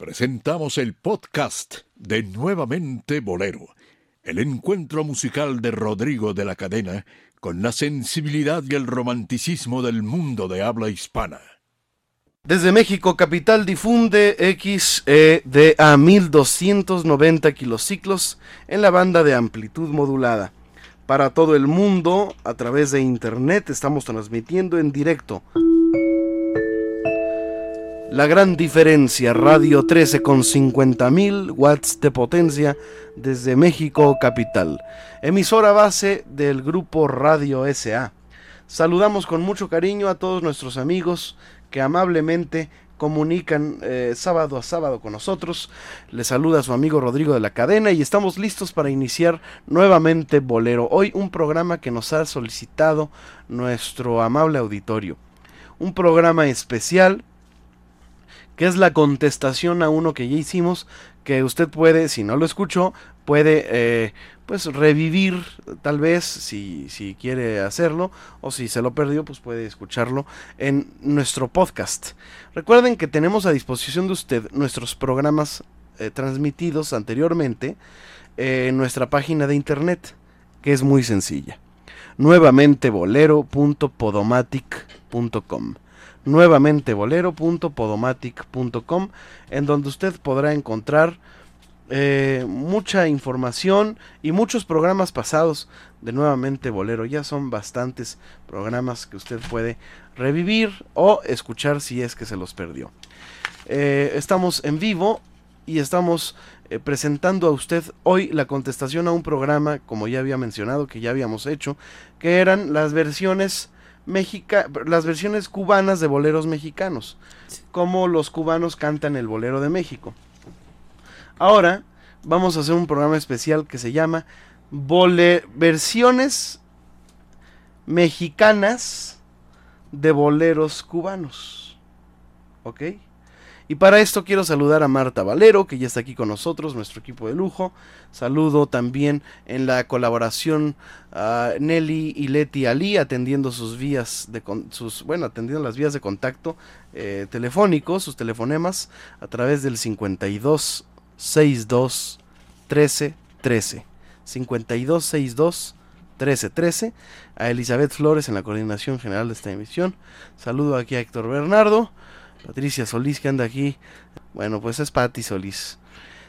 presentamos el podcast de Nuevamente Bolero, el encuentro musical de Rodrigo de la Cadena con la sensibilidad y el romanticismo del mundo de habla hispana. Desde México Capital difunde XEDA 1290 kilociclos en la banda de amplitud modulada. Para todo el mundo, a través de internet, estamos transmitiendo en directo la gran diferencia, radio 13 con 50.000 watts de potencia desde México Capital. Emisora base del grupo Radio SA. Saludamos con mucho cariño a todos nuestros amigos que amablemente comunican eh, sábado a sábado con nosotros. Les saluda su amigo Rodrigo de la Cadena y estamos listos para iniciar nuevamente Bolero. Hoy un programa que nos ha solicitado nuestro amable auditorio. Un programa especial que es la contestación a uno que ya hicimos, que usted puede, si no lo escuchó, puede eh, pues revivir tal vez si, si quiere hacerlo o si se lo perdió pues puede escucharlo en nuestro podcast. Recuerden que tenemos a disposición de usted nuestros programas eh, transmitidos anteriormente en nuestra página de internet que es muy sencilla. Nuevamente bolero.podomatic.com nuevamente bolero.podomatic.com en donde usted podrá encontrar eh, mucha información y muchos programas pasados de nuevamente bolero. Ya son bastantes programas que usted puede revivir o escuchar si es que se los perdió. Eh, estamos en vivo y estamos eh, presentando a usted hoy la contestación a un programa como ya había mencionado que ya habíamos hecho que eran las versiones las versiones cubanas de boleros mexicanos, como los cubanos cantan el bolero de México. Ahora vamos a hacer un programa especial que se llama versiones mexicanas de boleros cubanos. ¿Ok? Y para esto quiero saludar a Marta Valero, que ya está aquí con nosotros, nuestro equipo de lujo. Saludo también en la colaboración a Nelly y Leti Ali, atendiendo sus vías de sus, bueno, atendiendo las vías de contacto eh, telefónicos, sus telefonemas, a través del 52 62 13 13. 52 62 13 13. A Elizabeth Flores en la coordinación general de esta emisión. Saludo aquí a Héctor Bernardo. Patricia Solís que anda aquí. Bueno, pues es Patti Solís.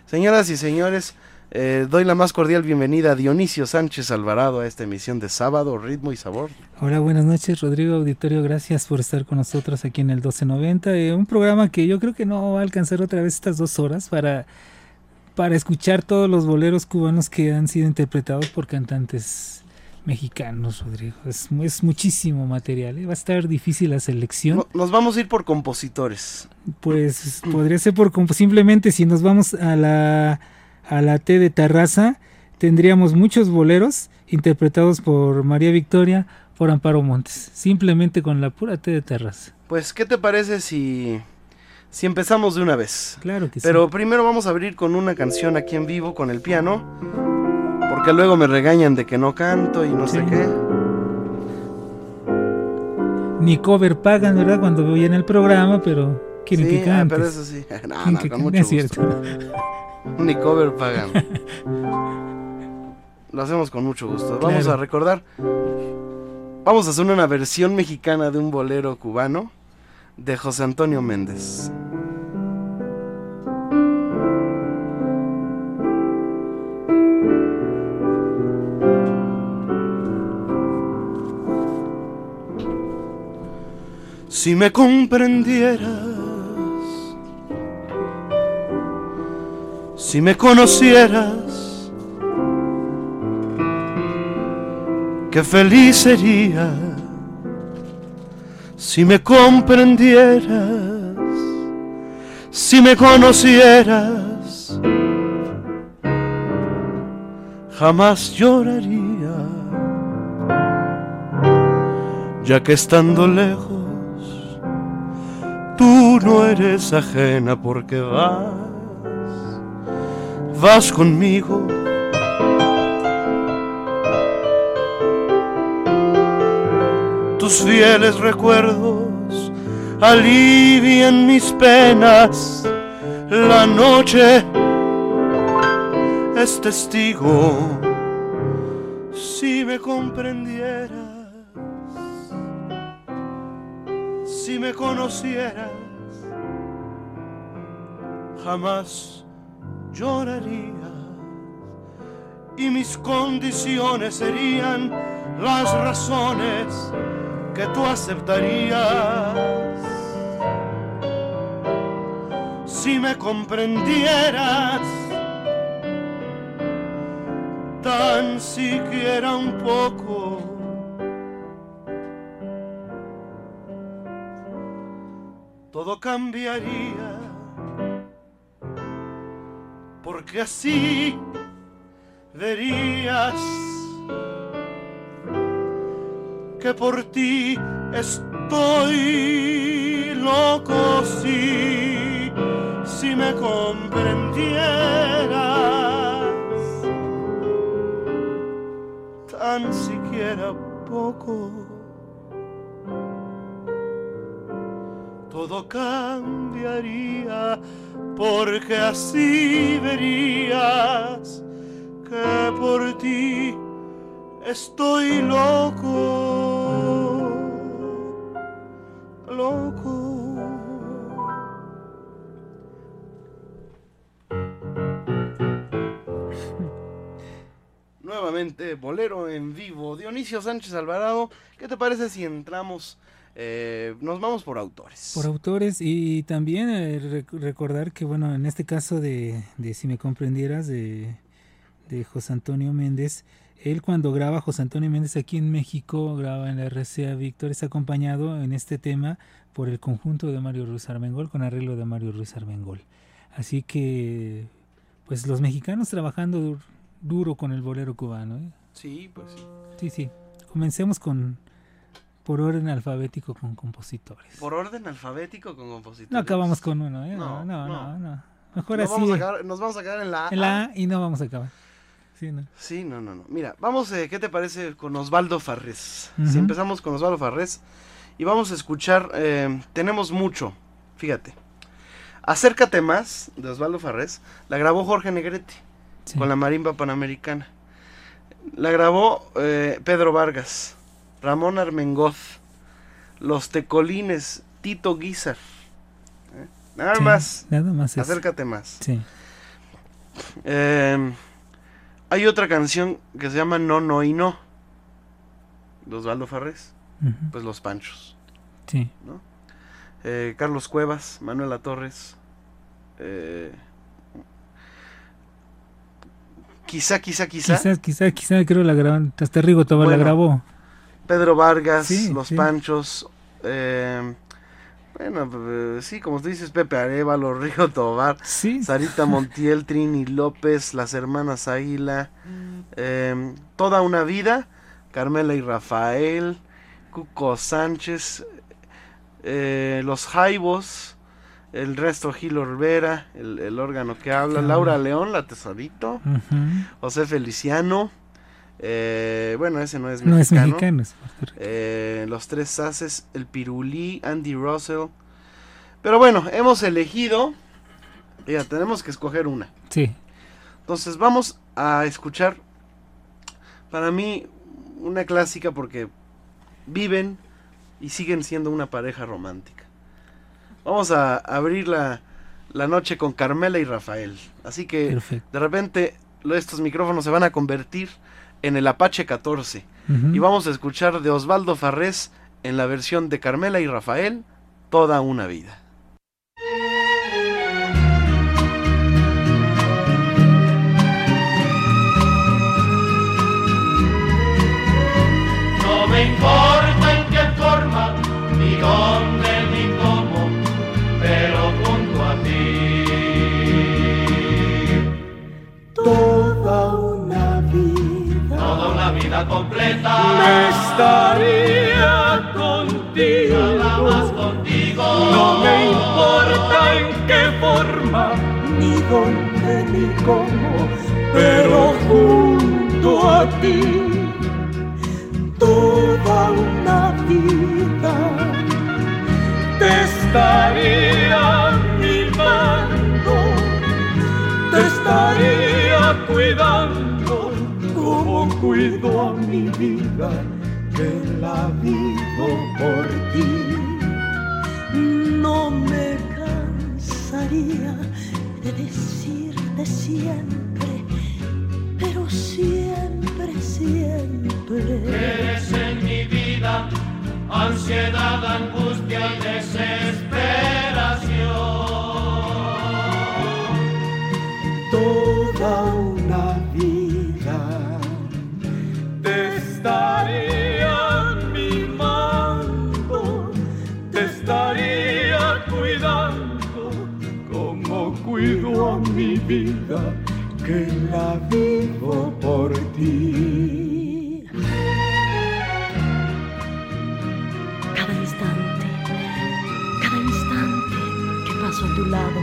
Señoras y señores, eh, doy la más cordial bienvenida a Dionisio Sánchez Alvarado a esta emisión de sábado, ritmo y sabor. Hola, buenas noches, Rodrigo Auditorio. Gracias por estar con nosotros aquí en el 1290. Eh, un programa que yo creo que no va a alcanzar otra vez estas dos horas para, para escuchar todos los boleros cubanos que han sido interpretados por cantantes mexicanos, Rodrigo. Es, es muchísimo material. ¿eh? Va a estar difícil la selección. nos vamos a ir por compositores. Pues podría ser por simplemente si nos vamos a la a la T de Terraza, tendríamos muchos boleros interpretados por María Victoria, por Amparo Montes, simplemente con la pura T de Terraza. Pues, ¿qué te parece si si empezamos de una vez? Claro que sí. Pero primero vamos a abrir con una canción aquí en vivo con el piano porque luego me regañan de que no canto y no sé qué. Ni cover pagan, ¿verdad? Cuando voy en el programa, pero quieren que ah, pero eso sí. No, no, con mucho es cierto. Ni cover pagan. Lo hacemos con mucho gusto. Vamos a recordar. Vamos a hacer una versión mexicana de un bolero cubano de José Antonio Méndez. Si me comprendieras, si me conocieras, qué feliz sería si me comprendieras, si me conocieras, jamás lloraría, ya que estando lejos tú no eres ajena porque vas, vas conmigo. Tus fieles recuerdos alivian mis penas, La noche es testigo. Si me comprendieras, si me conocieras, jamás llorarías y mis condiciones serían las razones que tú aceptarías. Si me comprendieras, tan siquiera un poco. Todo cambiaría, porque así verías que por ti estoy loco si, me comprendieras. tan siquiera poco. Todo cambiaría porque así verías que por ti estoy loco, loco. nuevamente Bolero en vivo. Dionisio Sánchez Alvarado, ¿qué te parece si entramos, eh, nos vamos por autores? Por autores y también eh, recordar que, bueno, en este caso de, Si me comprendieras, de, de José Antonio Méndez, él cuando graba José Antonio Méndez aquí en México, graba en la RCA Víctor, es acompañado en este tema por el conjunto de Mario Ruiz Armengol, con arreglo de Mario Ruiz Armengol. Así que, pues los mexicanos trabajando duro con el bolero cubano. ¿eh? Sí, pues sí. Sí, sí. Comencemos con por orden alfabético con compositores. Por orden alfabético con compositores. No acabamos con uno, ¿eh? No, no, no. Mejor así. nos vamos a quedar en la A. En la A y no vamos a acabar. Sí, no. Sí, no, no, no. Mira, vamos, eh, ¿qué te parece con Osvaldo Farrés? Si empezamos con Osvaldo Farrés y vamos a escuchar, eh, tenemos mucho, fíjate. Acércate más, de Osvaldo Farrés, la grabó Jorge Negrete con la marimba panamericana. La grabó eh, Pedro Vargas, Ramón Armengoz, Los Tecolines, Tito Guizar. ¿eh? Nada más. Nada más. Acércate más. Em, hay otra canción que se llama No, No y No. De Osvaldo Farrés. Pues Los Panchos. Sí. Eh, Carlos Cuevas, Manuela Torres. Quizá, quizá, quizá. Quizá, quizá, quizá, creo la grabaron. Hasta Rigo Tobar la grabó. Pedro Vargas, Los Panchos. Eh, bueno, eh, sí, como tú dices, Pepe Arevalo, Rigo Tobar, Sarita Montiel, Trini López, las hermanas Águila, eh, Toda una vida, Carmela y Rafael, Cuco Sánchez, Los Jaibos, el resto Gil Olvera, el, órgano que habla, Laura León, la tesorito, José Feliciano, eh, bueno, ese no es mexicano. No es mexicano. Eh, los tres Saces, el Pirulí, Andy Russell. Pero bueno, hemos elegido, ya tenemos que escoger una. Sí. Entonces vamos a escuchar, para mí, una clásica porque viven y siguen siendo una pareja romántica. Vamos a abrir la, noche con Carmela y Rafael. Así que de repente estos micrófonos se van a convertir en el Apache 14. Y vamos a escuchar de Osvaldo Farrés en la versión de Carmela y Rafael, Toda una vida. No me importa completa. Me estaría contigo. Nada más contigo. No me importa en qué forma, ni dónde, ni cómo, pero junto a ti. Toda una vida te estaría mimando, te estaría cuidando cuido a mi vida, que la vivo por ti. No me cansaría de decirte siempre, pero siempre, siempre. Eres en mi vida ansiedad, angustia y desesperación. Toda vida que la vivo por ti. Cada instante, cada instante que paso a tu lado,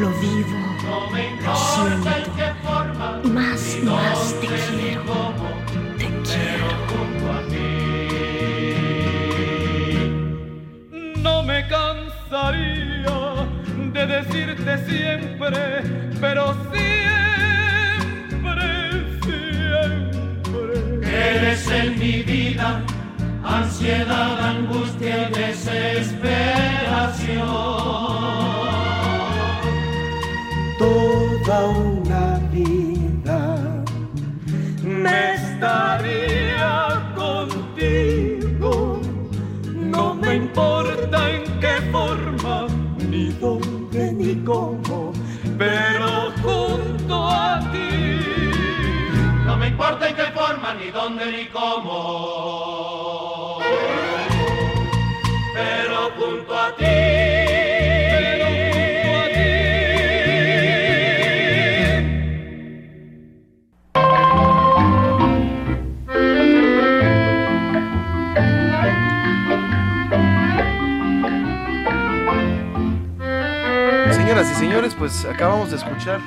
lo vivo, No me lo siento. qué forma, Y más y más te quiero, cómo, te quiero. junto a ti. No me cansaría de decirte siempre, pero siempre, siempre. Eres en mi vida ansiedad, angustia y desesperación. Toda una vida me estaría contigo. No me importa en qué forma, ni dónde, ni cómo, pero forma, ni dónde, ni cómo. Pero junto a ti. Señoras y señores, pues acabamos de escuchar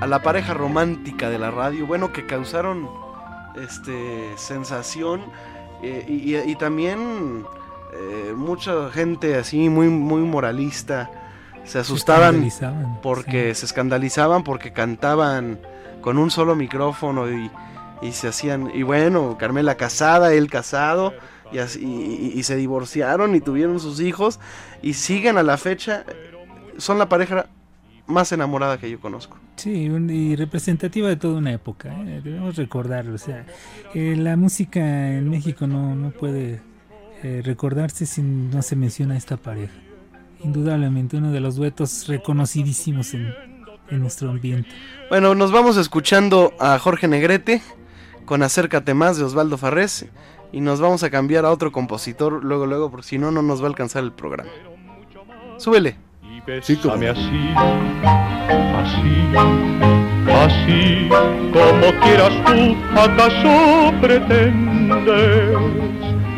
a la pareja romántica de la radio, bueno, que causaron este sensación eh, y, también eh, mucha gente así muy muy moralista se asustaban porque se escandalizaban porque cantaban con un solo micrófono y, y se hacían y bueno Carmela casada él casado y, así- y se divorciaron y tuvieron sus hijos y siguen a la fecha son la pareja más enamorada que yo conozco Sí, y representativa de toda una época, ¿eh? debemos recordarlo. O sea, eh, la música en México no, no puede eh, recordarse si no se menciona esta pareja. Indudablemente uno de los duetos reconocidísimos en, en nuestro ambiente. bueno nos vamos escuchando a Jorge Negrete con Acércate más de Osvaldo Farrés y nos vamos a cambiar a otro compositor luego luego porque si no no nos va a alcanzar el programa súbele Bésame así, así, así, como quieras tú, acaso pretendes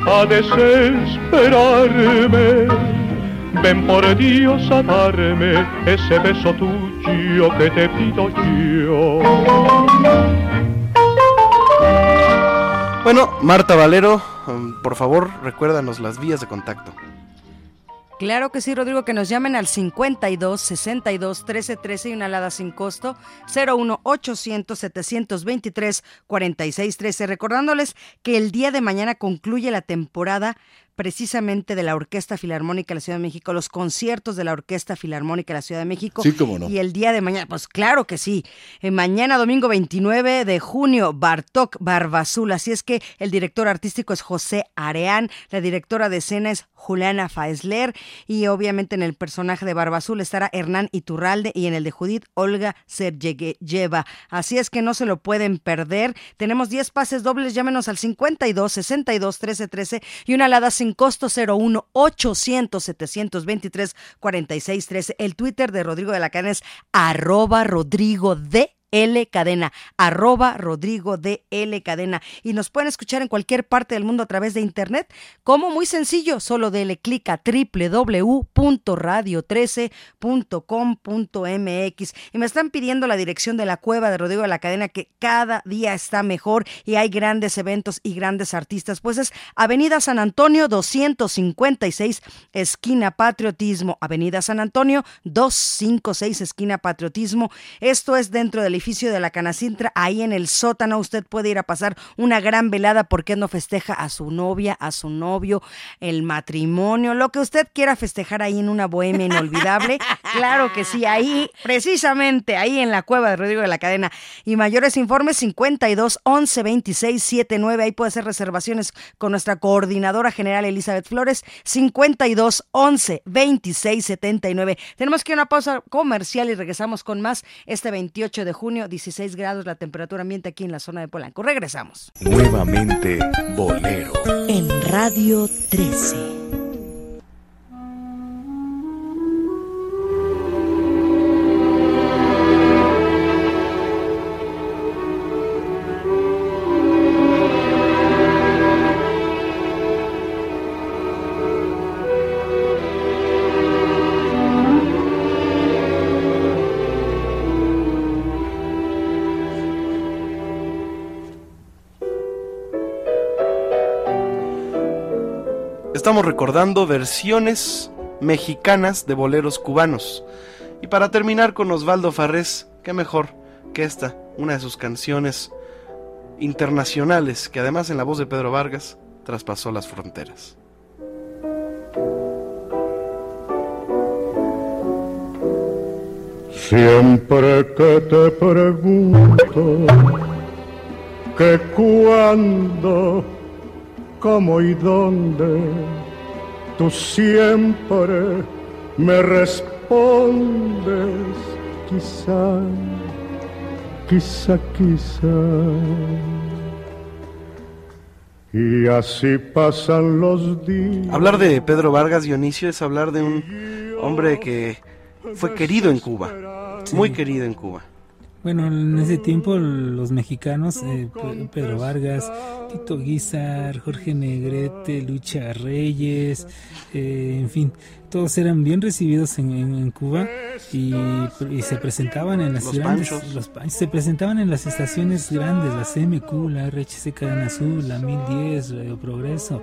a desesperarme. Ven por Dios a darme ese beso tuyo que te pido yo. bueno Marta Valero um, por favor recuérdanos las vías de contacto Claro que sí, Rodrigo, que nos llamen al 52 62 13 13 y una alada sin costo 01 800 723 46 13. Recordándoles que el día de mañana concluye la temporada precisamente de la Orquesta Filarmónica de la Ciudad de México, los conciertos de la Orquesta Filarmónica de la Ciudad de México. Sí, cómo no. Y el día de mañana, pues claro que sí. Eh, mañana, domingo 29 de junio, Bartok Barbazul. Así es que el director artístico es José Areán, la directora de escena es Juliana Faesler y obviamente en el personaje de Barbazul estará Hernán Iturralde y en el de Judith Olga Sergeyeva. Así es que no se lo pueden perder. Tenemos 10 pases dobles, llámenos al 52 62 13 13 y una alada sin costo 01 800 723 46 13. El Twitter de Rodrigo de la Cadena arroba Rodrigo de L Cadena, arroba Rodrigo de L Cadena. Y nos pueden escuchar en cualquier parte del mundo a través de internet. Como muy sencillo, solo dele clic a www.radio13.com.mx. Y me están pidiendo la dirección de la cueva de Rodrigo de la Cadena, que cada día está mejor y hay grandes eventos y grandes artistas. Pues es Avenida San Antonio 256, esquina Patriotismo. Avenida San Antonio 256, esquina Patriotismo. Esto es dentro del edificio de la Canacintra, ahí en el sótano. Usted puede ir a pasar una gran velada porque no festeja a su novia, a su novio, el matrimonio, lo que usted quiera festejar ahí en una bohemia inolvidable. claro que sí, ahí, precisamente ahí en la cueva de Rodrigo de la Cadena. Y mayores informes 52 11 26 79. Ahí puede hacer reservaciones con nuestra coordinadora general Elizabeth Flores. 52 11 26 79. Tenemos que ir a una pausa comercial y regresamos con más este 28 de junio, 16 grados la temperatura ambiente aquí en la zona de Polanco. Regresamos. Nuevamente, Bolero. En Radio 13. Estamos recordando versiones mexicanas de boleros cubanos. Y para terminar con Osvaldo Farrés, qué mejor que esta, una de sus canciones internacionales, que además en la voz de Pedro Vargas traspasó las fronteras. Siempre que te pregunto que cuándo cómo y dónde, tú siempre me respondes, quizá, quizá, quizá. Y así pasan los días. Hablar de Pedro Vargas Dionisio es hablar de un hombre que fue querido en Cuba, muy querido en Cuba. Bueno, en ese tiempo los mexicanos, eh, Pedro Vargas, Tito Guizar, Jorge Negrete, Lucha Reyes, eh, en fin, todos eran bien recibidos en, Cuba y, se presentaban en las grandes, los se presentaban en las estaciones grandes, la CMQ, la RHC Cadena Azul, la 1010, Radio Progreso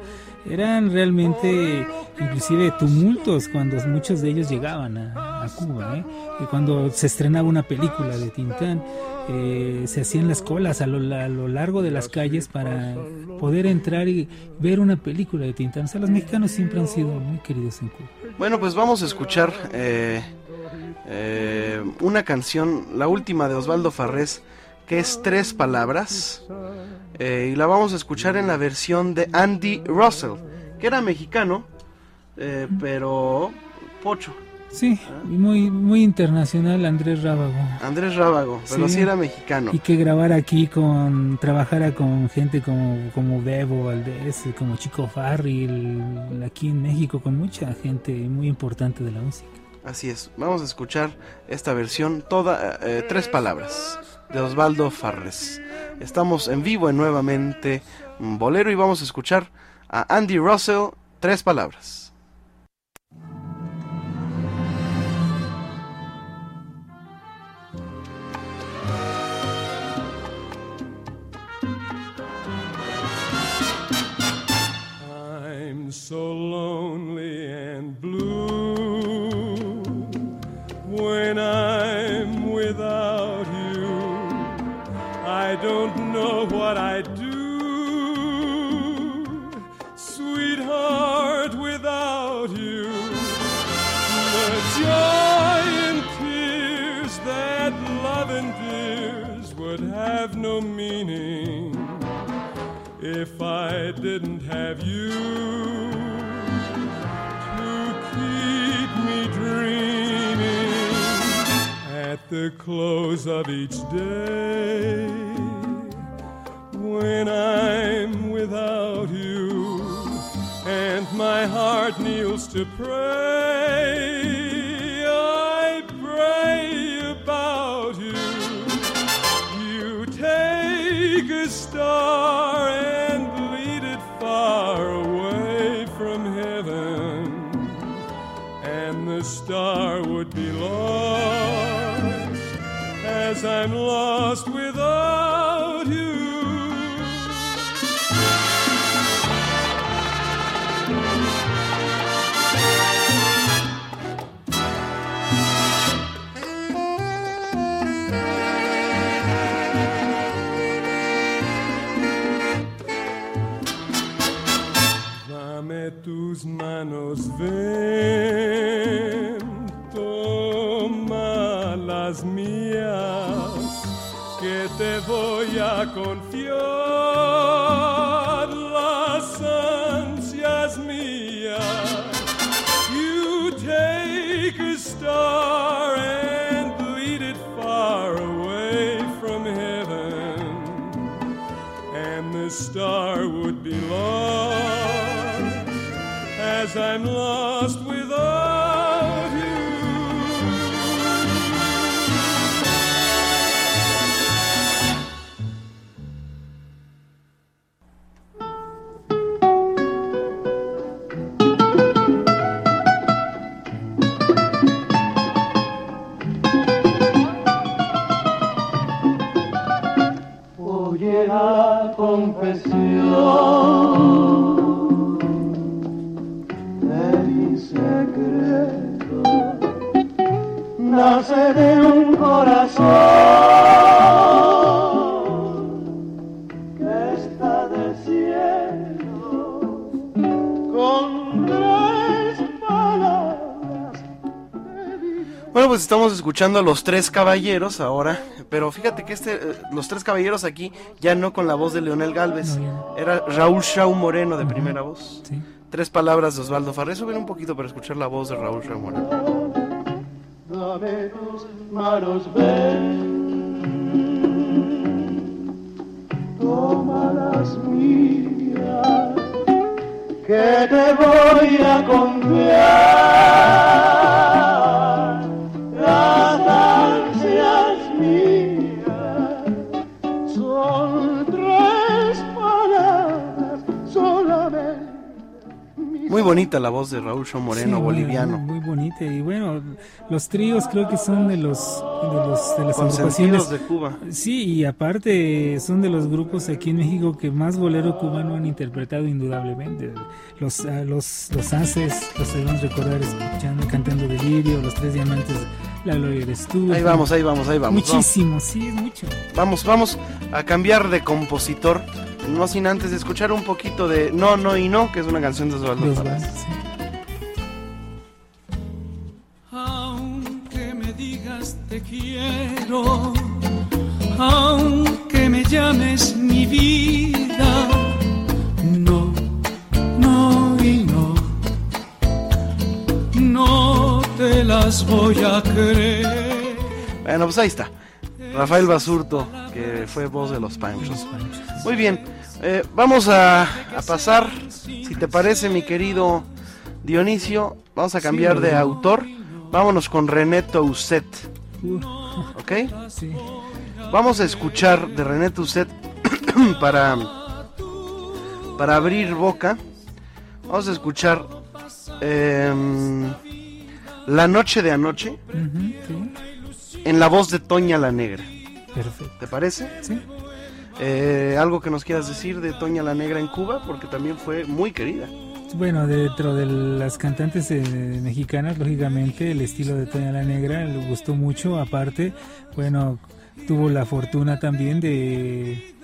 eran realmente inclusive tumultos cuando muchos de ellos llegaban a, Cuba. ¿eh? Y cuando se estrenaba una película de Tintán, eh, se hacían las colas a lo, largo de las calles para poder entrar y ver una película de Tintán. O sea, los mexicanos siempre han sido muy queridos en Cuba. Bueno, pues vamos a escuchar eh, una canción, la última de Osvaldo Farrés, que es tres palabras. Eh, y la vamos a escuchar en la versión de Andy Russell, que era mexicano, eh, pero pocho. Sí, muy muy internacional Andrés Rábago. Andrés Rábago, pero sí. era mexicano. Y que grabar aquí con, trabajara con gente como, como Bebo Valdés, como Chico Farril, aquí en México, con mucha gente muy importante de la música. Así es, vamos a escuchar esta versión, toda, eh, tres palabras, de Osvaldo Farres. Estamos en vivo en nuevamente Bolero y vamos a escuchar a Andy Russell tres palabras. So lonely I don't know what I'd do, sweetheart, without you. The joy and tears that love endears would have no meaning if I didn't have you to keep me dreaming at the close of each day when I'm without you, and my heart kneels to pray. I pray about you. You take a star and lead it far away from heaven, and the star would be lost as I'm lost escuchando a los tres caballeros ahora, pero fíjate que este, eh, los tres caballeros aquí ya no con la voz de Leonel Galvez, No, era Raúl Shaw Moreno de primera voz. Sí. Tres palabras de Osvaldo Farré, subir un poquito para escuchar la voz de Raúl Shaw Moreno. Dame tus manos, ven. Toma las mías, que te voy a confiar. Muy bonita la voz de Raúl Shaw Moreno, Sí, boliviano. Muy, muy bonita. Y bueno, los tríos creo que son de los de, los, de las agrupaciones. de Cuba. Sí, y aparte son de los grupos aquí en México que más bolero cubano han interpretado indudablemente. Los ah, los los haces, los debemos recordar escuchando, cantando Delirio, los tres diamantes, La Gloria eres tú. Ahí vamos, ahí vamos, ahí vamos. vamos. Muchísimo, sí, es mucho. Vamos, vamos a cambiar de compositor, no sin antes escuchar un poquito de No, No y No, que es una canción de Osvaldo sí. Aunque me digas te quiero, aunque me llames mi vida, no, no y no, no te las voy a creer. Bueno, pues ahí está. Rafael Basurto, que fue voz de los Panchos. Muy bien, eh, vamos a, a pasar, si te parece, mi querido Dionisio, vamos a cambiar de autor. Vámonos con René Tousset, Uh, ¿ok? sí. Vamos a escuchar de René Tousset para, para abrir boca. Vamos a escuchar em, La Noche de Anoche sí. en la voz de Toña la Negra. Perfecto. ¿Te parece? Sí. Eh, algo que nos quieras decir de Toña la Negra en Cuba, porque también fue muy querida. Bueno, dentro de las cantantes eh, mexicanas, lógicamente, el estilo de Toña la Negra le gustó mucho. Aparte, bueno, tuvo la fortuna también de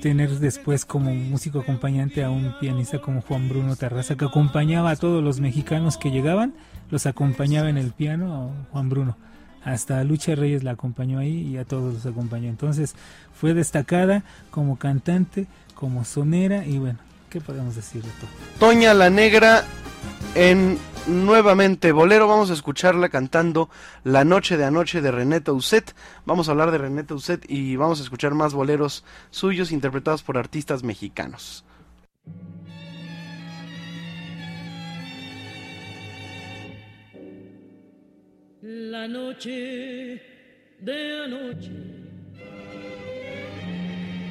tener después como músico acompañante a un pianista como Juan Bruno Terraza, que acompañaba a todos los mexicanos que llegaban, los acompañaba en el piano Juan Bruno. Hasta Lucha Reyes la acompañó ahí y a todos los acompañó. Entonces fue destacada como cantante, como sonera y bueno, ¿qué podemos decir de todo? Toña la Negra en nuevamente Bolero. Vamos a escucharla cantando La Noche de Anoche de René Tousset. Vamos a hablar de René Tousset y vamos a escuchar más boleros suyos interpretados por artistas mexicanos. La noche de anoche.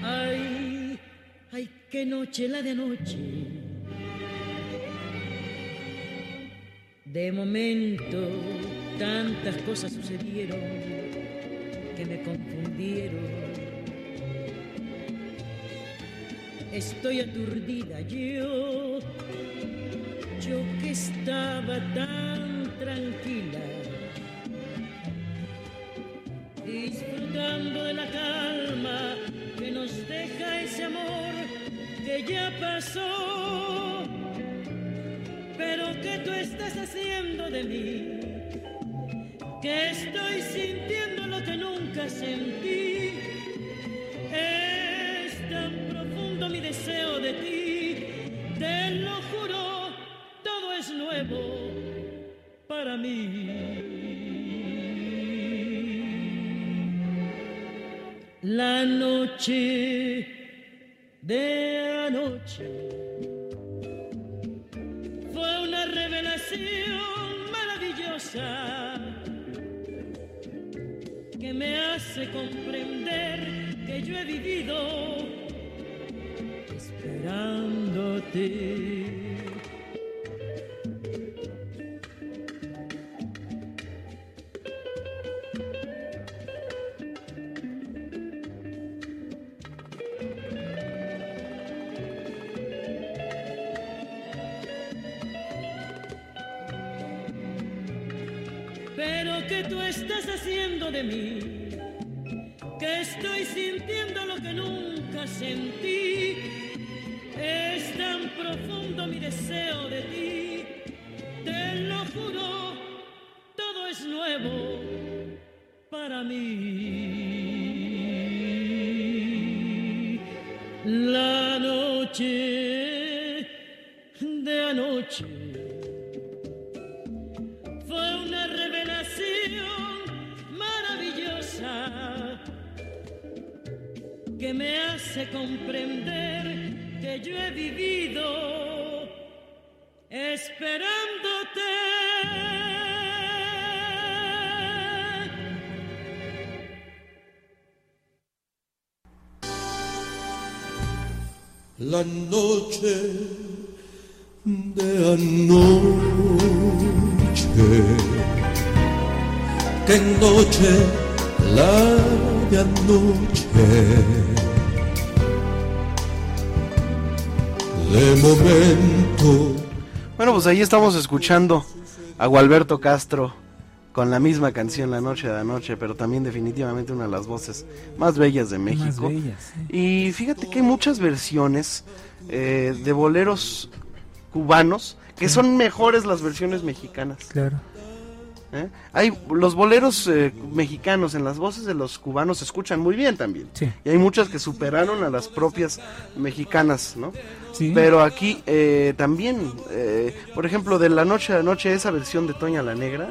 Ay, ay, qué noche la de anoche. De momento, tantas cosas sucedieron que me confundieron. Estoy aturdida yo, yo que estaba tan tranquila disfrutando de la calma que nos deja ese amor que ya pasó. Pero ¿qué tú estás haciendo de mí? Que estoy sintiéndolo nunca sentí. Es tan profundo mi deseo de ti, te lo juro, todo es nuevo para mí. La noche de anoche fue una revelación maravillosa que me hace comprender que yo he vivido esperándote. Que tú estás haciendo de mí, que estoy sintiendo lo que nunca sentí. Es tan profundo mi deseo de ti, comprender que yo he vivido esperándote. La noche de anoche, que noche la de anoche, de momento. Bueno, pues ahí estamos escuchando a Gualberto Castro con la misma canción La Noche de Anoche, pero también definitivamente una de las voces más bellas de México. Más bellas, sí. Y fíjate que hay muchas versiones eh, de boleros cubanos que son mejores las versiones mexicanas. Claro. ¿eh? Hay los boleros eh, mexicanos en las voces de los cubanos se escuchan muy bien también. Sí. Y hay muchas que superaron a las propias mexicanas, ¿no? Sí. Pero aquí eh, también, eh, por ejemplo, de la noche a la noche, esa versión de Toña la Negra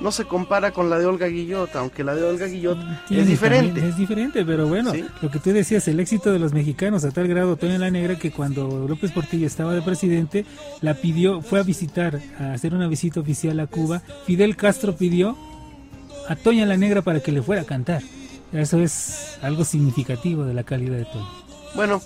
no se compara con la de Olga Guillot, aunque la de Olga Guillot Tiene es diferente. es diferente, pero bueno, Sí. lo que tú decías, el éxito de los mexicanos a tal grado, Toño la Negra, que cuando López Portillo estaba de presidente, la pidió, fue a visitar, a hacer una visita oficial a Cuba. Fidel Castro pidió a Toña la Negra para que le fuera a cantar. Eso es algo significativo de la calidad de Toño. Bueno,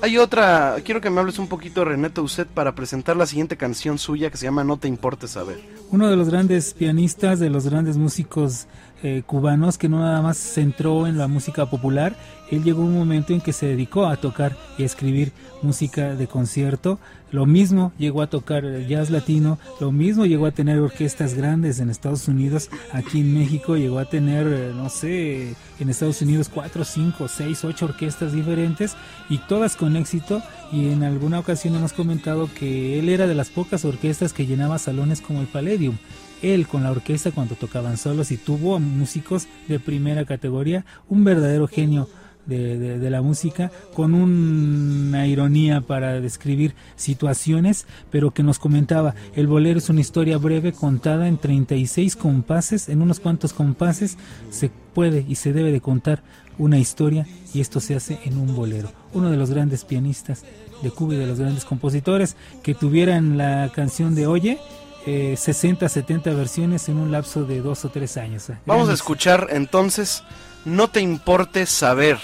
hay otra, quiero que me hables un poquito de René Tausset para presentar la siguiente canción suya que se llama No te importe saber. Uno de los grandes pianistas, de los grandes músicos eh, cubanos, que no nada más se centró en la música popular, él llegó un momento en que se dedicó a tocar y a escribir música de concierto. Lo mismo llegó a tocar jazz latino, lo mismo llegó a tener orquestas grandes en Estados Unidos, aquí en México llegó a tener, eh, no sé, en Estados Unidos cuatro, cinco, seis, ocho orquestas diferentes y todas con éxito. Y en alguna ocasión hemos comentado que él era de las pocas orquestas que llenaba salones como el Palladium. Él con la orquesta cuando tocaban solos y tuvo músicos de primera categoría, un verdadero genio de, de- de la música, con una ironía para describir situaciones, pero que nos comentaba, el bolero es una historia breve contada en 36 compases, en unos cuantos compases se puede y se debe de contar una historia y esto se hace en un bolero. Uno de los grandes pianistas de Cuba y de los grandes compositores que tuvieran la canción de Oye, eh, 60, 70 versiones en un lapso de dos o tres años. eh. Vamos a escuchar entonces No te importe saber.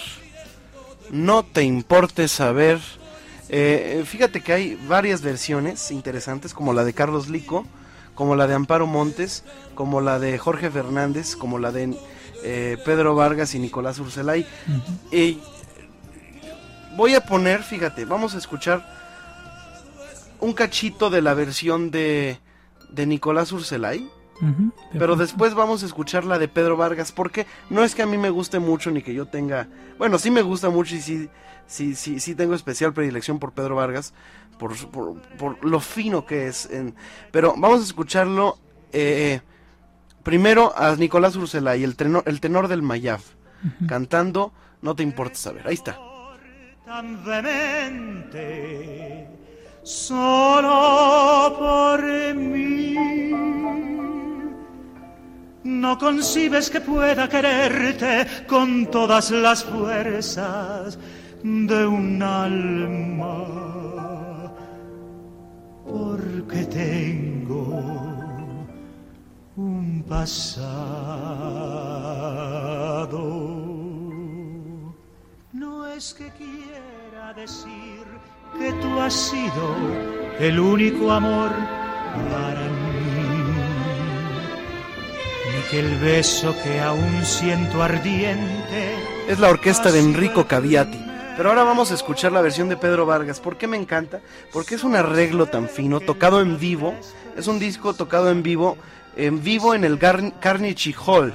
No te importe saber. Eh, fíjate que hay varias versiones interesantes, como la de Carlos Lico, como la de Amparo Montes, como la de Jorge Fernández, como la de eh, Pedro Vargas y Nicolás Urselay. Eh, voy a poner, fíjate, vamos a escuchar un cachito de la versión de, de Nicolás Urselay. Pero después vamos a escuchar la de Pedro Vargas, porque no es que a mí me guste mucho ni que yo tenga, bueno, sí me gusta mucho y sí, sí, sí, sí tengo especial predilección por Pedro Vargas, por, su- por, por lo fino que es. en- pero vamos a escucharlo eh, primero a Nicolás Urselay, el tenor, el tenor del Mayaf. cantando No te importa saber. Ahí está. Tan vehemente, solo por mí. No concibes que pueda quererte con todas las fuerzas de un alma, porque tengo un pasado. No es que quiera decir que tú has sido el único amor para mí, ni que el beso que aún siento ardiente Es la orquesta de Enrico Caviati. Pero ahora vamos a escuchar la versión de Pedro Vargas. ¿Por qué me encanta? Porque es un arreglo tan fino, tocado en vivo. Es un disco tocado en vivo, en vivo en el Gar- Carnegie Hall.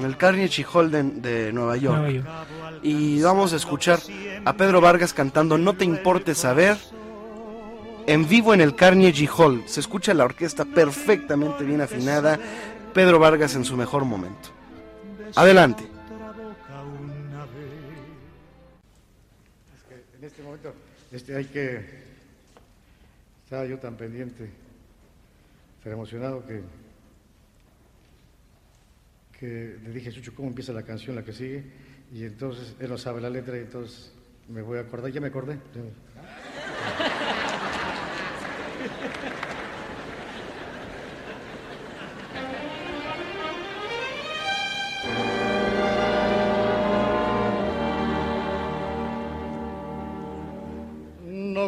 En el Carnegie Hall de, de Nueva York. Nueva York. Y vamos a escuchar a Pedro Vargas cantando No te importe saber. En vivo en el Carnegie Hall. Se escucha la orquesta perfectamente bien afinada. Pedro Vargas en su mejor momento. Adelante. En este momento este, hay que... Estaba yo tan pendiente, tan emocionado que, que le dije a Chucho cómo empieza la canción, la que sigue, y entonces él no sabe la letra y entonces me voy a acordar, ya me acordé.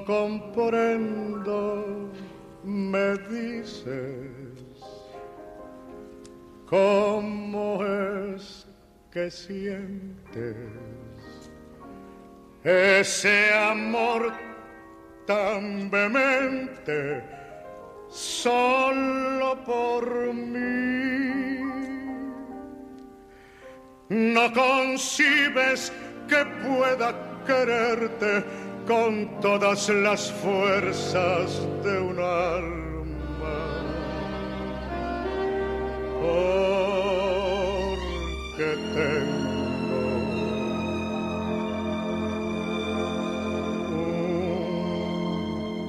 Comprendo, me dices, cómo es que sientes ese amor tan vehemente solo por mí. No concibes que pueda quererte con todas las fuerzas de un alma. Porque tengo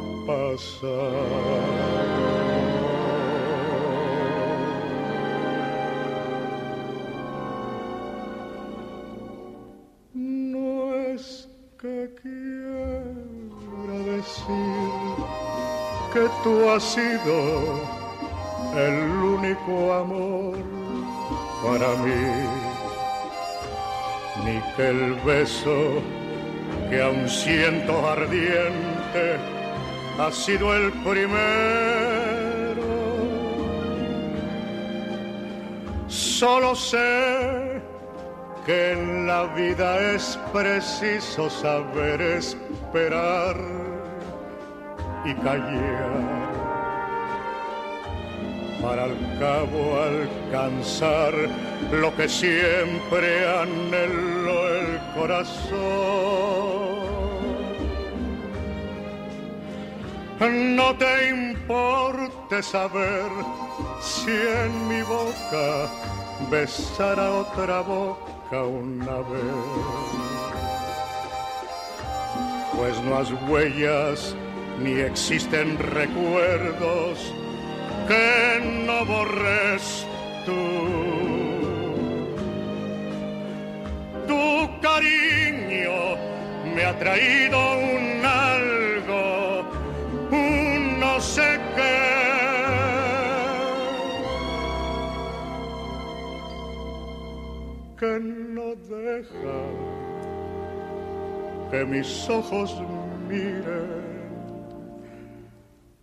un pasado. Que tú has sido el único amor para mí, ni que el beso que aún siento ardiente ha sido el primero. Solo sé que en la vida es preciso saber esperar y callar para al cabo alcanzar lo que siempre anheló el corazón. No te importe saber si en mi boca besará otra boca una vez. Pues no has huellas ni existen recuerdos que no borres tú. Tu cariño me ha traído un algo, un no sé qué, que no deja que mis ojos miren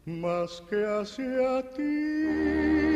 más que hacia ti.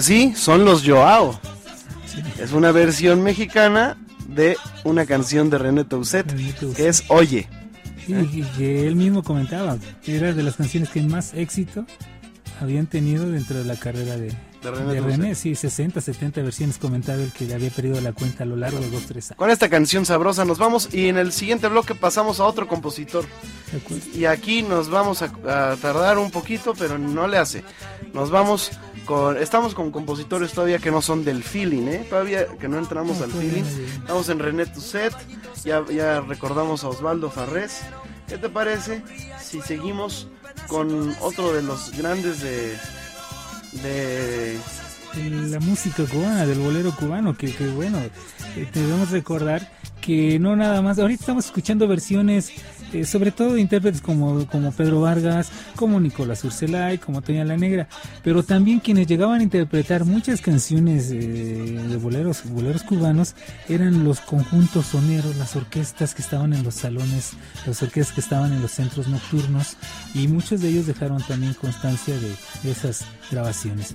Pues sí, son los Joao. Es una versión mexicana de una canción de René Tousset, que es Oye. Sí, y que él mismo comentaba, era de las canciones que más éxito habían tenido dentro de la carrera de, De René René. Sí, 60, 70 versiones comentaba el que le había perdido la cuenta a lo largo de dos, tres años. Con esta canción sabrosa nos vamos y en el siguiente bloque pasamos a otro compositor. ¿De? Y aquí nos vamos a, a tardar un poquito, pero no le hace. Nos vamos con. Estamos con compositores todavía que no son del feeling, ¿eh? Todavía que no entramos No, al feeling. Estamos en René Tusset. Ya, ya recordamos a Osvaldo Farrés. ¿Qué te parece si seguimos con otro de los grandes de. de. la música cubana, del bolero cubano, que, que bueno, eh, debemos recordar que no nada más, ahorita estamos escuchando versiones, eh, sobre todo intérpretes como, como Pedro Vargas, como Nicolás Urselay, como Toña la Negra, pero también quienes llegaban a interpretar muchas canciones eh, de boleros, boleros cubanos eran los conjuntos soneros, las orquestas que estaban en los salones, las orquestas que estaban en los centros nocturnos y muchos de ellos dejaron también constancia de, de esas grabaciones.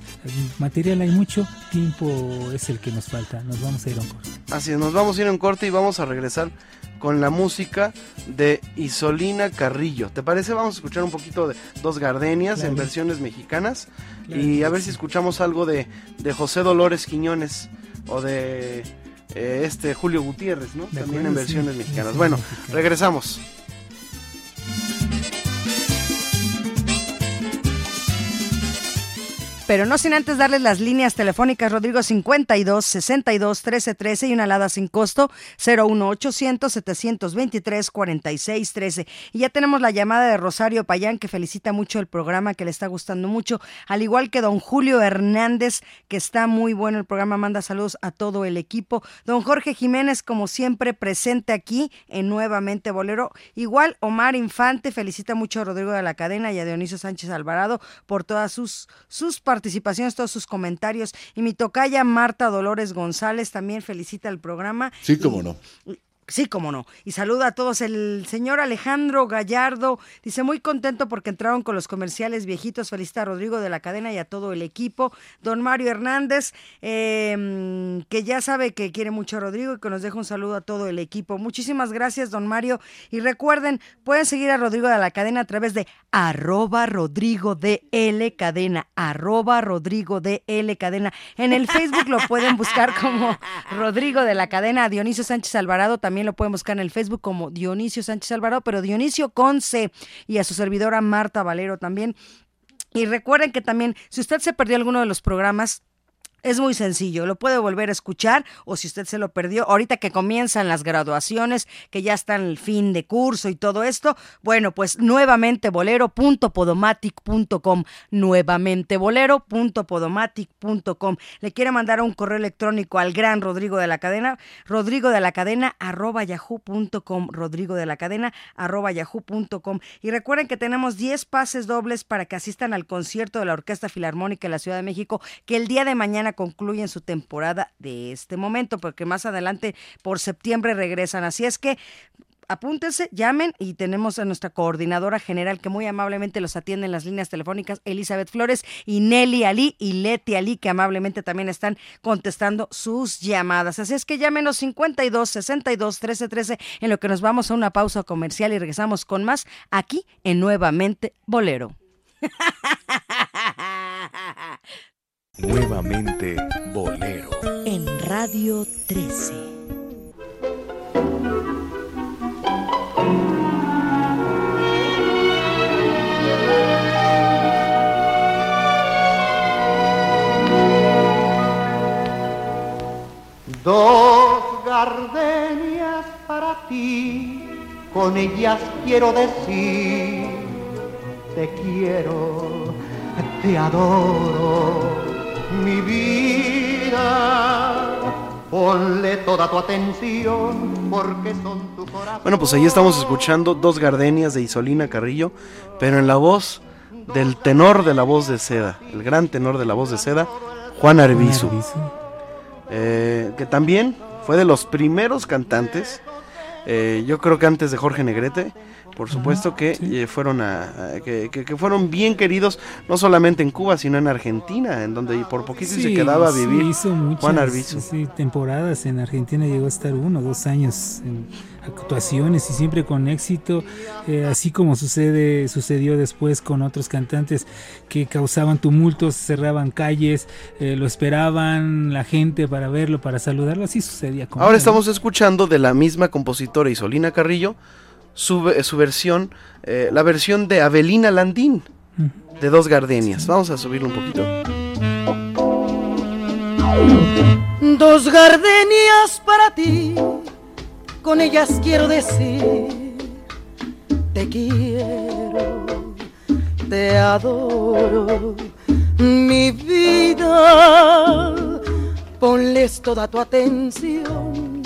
Material hay mucho, tiempo es el que nos falta. Nos vamos a ir a un corte. Así es, nos vamos a ir a un corte y vamos a regresar con la música de Isolina Carrillo. ¿Te parece? Vamos a escuchar un poquito de Dos Gardenias en versiones mexicanas Claro y a ver si escuchamos algo de, de José Dolores Quiñones o de eh, este Julio Gutiérrez, ¿no? De También acuerdo, en versiones sí, mexicanas. Bueno, regresamos. Pero no sin antes darles las líneas telefónicas Rodrigo 52 62 13 13 y una alada sin costo 01800 723 46 13. Y ya tenemos la llamada de Rosario Payán que felicita mucho el programa, que le está gustando mucho, al igual que don Julio Hernández, que está muy bueno el programa, manda saludos a todo el equipo. Don Jorge Jiménez, como siempre, presente aquí en Nuevamente Bolero. Igual Omar Infante felicita mucho a Rodrigo de la Cadena y a Dionisio Sánchez Alvarado por todas sus, sus participaciones, todos sus comentarios. Y mi tocaya Marta Dolores González también felicita el programa. Sí, cómo no. Sí, cómo no. Y saluda a todos. El señor Alejandro Gallardo dice muy contento porque entraron con los comerciales viejitos. Felicita a Rodrigo de la cadena y a todo el equipo. Don Mario Hernández, eh, que ya sabe que quiere mucho a Rodrigo y que nos deja un saludo a todo el equipo. Muchísimas gracias, don Mario. Y recuerden, pueden seguir a Rodrigo de la cadena a través de arroba Rodrigo de L cadena, arroba Rodrigo de L cadena. En el Facebook lo pueden buscar como Rodrigo de la cadena, Dionisio Sánchez Alvarado también lo pueden buscar en el Facebook como Dionisio Sánchez Alvarado, pero Dionisio con C y a su servidora Marta Valero también. Y recuerden que también, si usted se perdió alguno de los programas, es muy sencillo, lo puede volver a escuchar o si usted se lo perdió, ahorita que comienzan las graduaciones, que ya están el fin de curso y todo esto, bueno, pues nuevamente bolero.podomatic.com, nuevamente bolero.podomatic.com. Le quiere mandar un correo electrónico al gran Rodrigo de la Cadena, rodrigo de la cadena arroba yahoo.com, rodrigo de la cadena arroba yahoo.com. Y recuerden que tenemos 10 pases dobles para que asistan al concierto de la Orquesta Filarmónica de la Ciudad de México, que el día de mañana concluyen su temporada de este momento, porque más adelante por septiembre regresan. Así es que apúntense, llamen y tenemos a nuestra coordinadora general que muy amablemente los atiende en las líneas telefónicas, Elizabeth Flores y Nelly Ali y Leti Ali, que amablemente también están contestando sus llamadas. Así es que llámenos 52 62 13 13 en lo que nos vamos a una pausa comercial y regresamos con más aquí en Nuevamente Bolero. Nuevamente Bolero. En Radio 13. Dos gardenias para ti, con ellas quiero decir, te quiero, te adoro, mi vida. Ponle toda tu atención, porque son tu corazón. Bueno, pues ahí estamos escuchando Dos Gardenias de Isolina Carrillo, pero en la voz del tenor de la voz de seda, el gran tenor de la voz de seda, Juan Arbizu. Eh, que también fue de los primeros cantantes eh, yo creo que antes de Jorge Negrete, por supuesto que eh, fueron a, a- que, que- que fueron bien queridos no solamente en Cuba sino en Argentina en donde por poquito se quedaba a sí, vivir hizo muchas, Juan Arbizu. sí, temporadas en Argentina, llegó a estar uno o dos años en actuaciones y siempre con éxito, eh, así como sucede sucedió después con otros cantantes que causaban tumultos, cerraban calles, eh, lo esperaban la gente para verlo, para saludarlo, así sucedía con Ahora estamos escuchando de la misma compositora Isolina Carrillo su, eh, su versión, eh, la versión de Avelina Landín, de Dos Gardenias. Vamos a subirlo un poquito. Dos gardenias para ti, con ellas quiero decir, te quiero, te adoro, mi vida, ponles toda tu atención,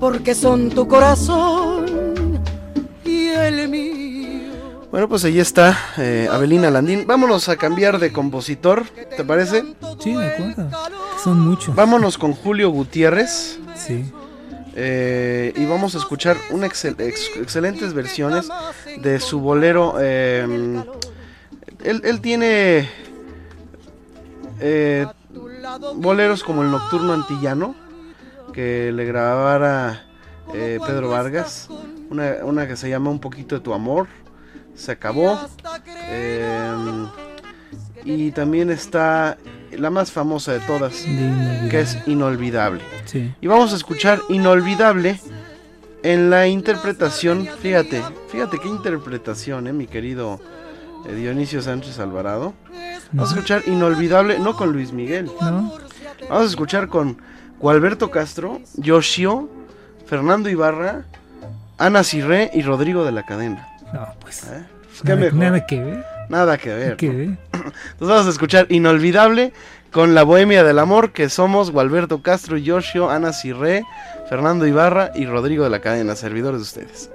porque son tu corazón y el mío. Bueno, pues ahí está eh, Avelina Landín. Vámonos a cambiar de compositor, ¿te parece? Sí, de acuerdo. Son muchos. Vámonos con Julio Gutiérrez. Sí. Eh, y vamos a escuchar una excel- ex- excelentes versiones de su bolero. eh, él, él tiene eh, boleros como el Nocturno Antillano, que le grabara eh, Pedro Vargas. Una, una que se llama Un poquito de tu amor. Se acabó. Eh, y también está la más famosa de todas, que es Inolvidable. Sí. Y vamos a escuchar Inolvidable en la interpretación, fíjate, fíjate qué interpretación, eh, mi querido eh, Dionisio Sánchez Alvarado. Vamos a escuchar Inolvidable, no con Luis Miguel. ¿No? Vamos a escuchar con Gualberto Castro, Yoshio, Fernando Ibarra, Ana Cirré y Rodrigo de la Cadena. No, pues. ¿Eh? Pues, ¿qué Nada, que ver. Nada que ver. Que ver. Entonces vamos a escuchar Inolvidable con la Bohemia del Amor, que somos Gualberto Castro, Yoshio, Ana Cirré, Fernando Ibarra y Rodrigo de la Cadena, servidores de ustedes.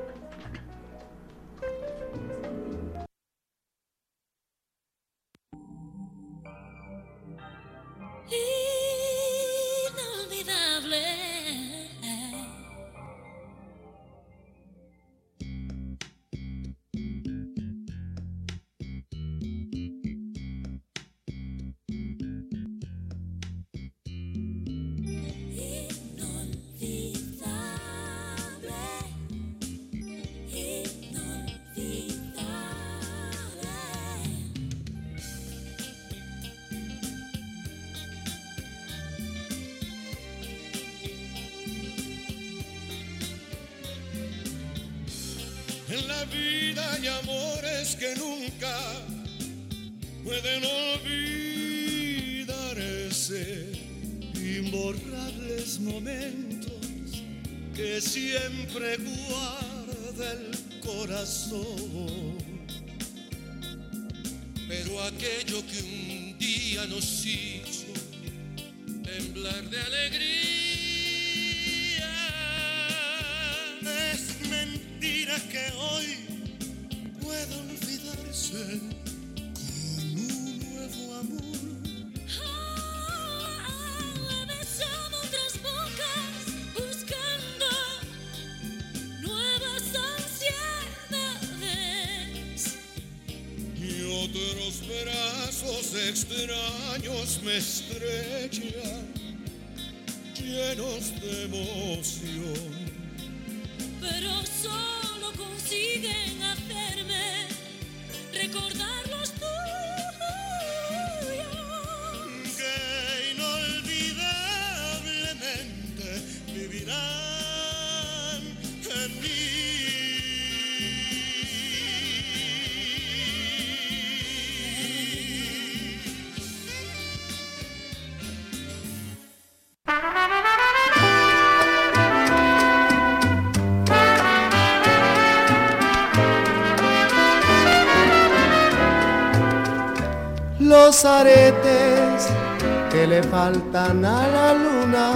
Hay amores que nunca pueden olvidarse, imborrables momentos que siempre guarda el corazón. Pero aquello que un día nos hizo temblar de alegría es mentira que hoy pueda olvidarse con un nuevo amor. He besado otras bocas buscando nuevas ansiedades. Y otros brazos extraños me estrechan, llenos de emoción. pero solo consiguen hacerme recordar Los aretes que le faltan a la luna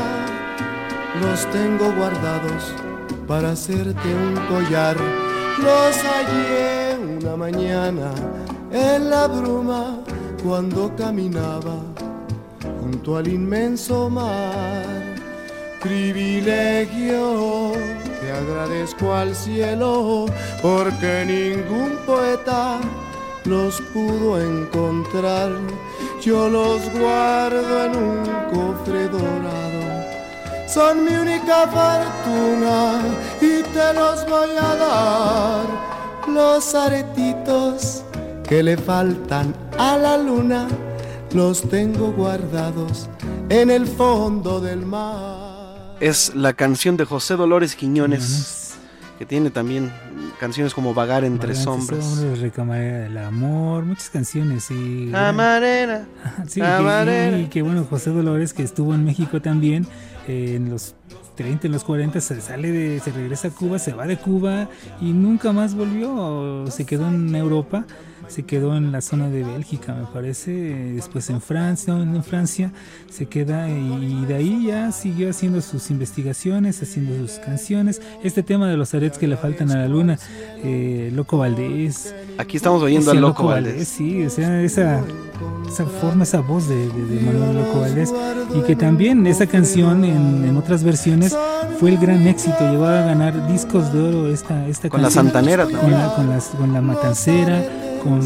los tengo guardados para hacerte un collar. Los hallé una mañana en la bruma cuando caminaba junto al inmenso mar. Privilegio que agradezco al cielo porque ningún poeta los pudo encontrar. Yo los guardo en un cofre dorado. Son mi única fortuna y te los voy a dar. Los aretitos que le faltan a la luna los tengo guardados en el fondo del mar. Es la canción de José Dolores Quiñones, que tiene también canciones como Vagar entre Variantes sombras. Sombras, Recamarera del Amor, muchas canciones. Y, Camarera, Sí, camarera. y, y que bueno, José Dolores, que estuvo en México también, eh, en los 30, en los 40, se sale de, se regresa a Cuba, se va de Cuba y nunca más volvió, se quedó en Europa, se quedó en la zona de Bélgica, me parece, después en Francia, no, en Francia, se queda y, de ahí ya siguió haciendo sus investigaciones, haciendo sus canciones. Este tema de los arets que le faltan a la luna, eh, Loco Valdés. Aquí estamos oyendo a Loco Valdés. Sí, o sea, esa, esa forma, esa voz de, de- de Manuel Loco Valdés. Y que también esa canción en, en otras versiones fue el gran éxito. Llegó a ganar discos de oro esta, esta Con la. Santanera Con también. la, con, las- con la Matancera, con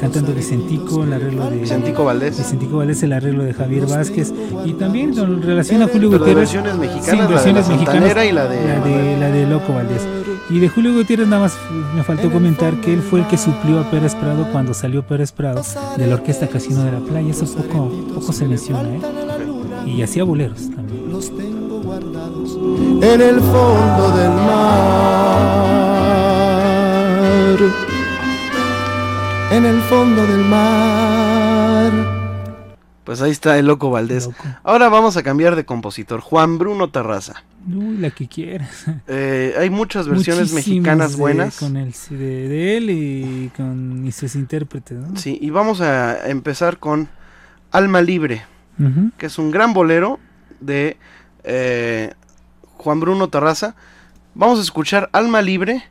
cantando Vicentico, el arreglo de Vicentico Valdés. Vicentico Valdés, el arreglo de Javier Vázquez. Y también con relación a Julio Pero Gutiérrez. versiones mexicanas, sí, la de versiones la mexicanas, Santanera y la de- la de, la de Loco Valdés. Y de Julio Gutiérrez nada más me faltó comentar que él fue el que suplió a Pérez Prado cuando salió Pérez Prado de la Orquesta Casino de la Playa. Eso poco, poco se menciona, ¿eh? Y hacía boleros también. Los tengo guardados en el fondo del mar. En el fondo del mar. Pues ahí está el Loco Valdés. Ahora vamos a cambiar de compositor. Juan Bruno Terraza. Uy, la que quieras. Eh, hay muchas versiones Muchísimas mexicanas de- buenas. Con el, de, de él y con y sus intérpretes, ¿no? Sí, y vamos a empezar con Alma Libre, que es un gran bolero de eh, Juan Bruno Terraza. Vamos a escuchar Alma Libre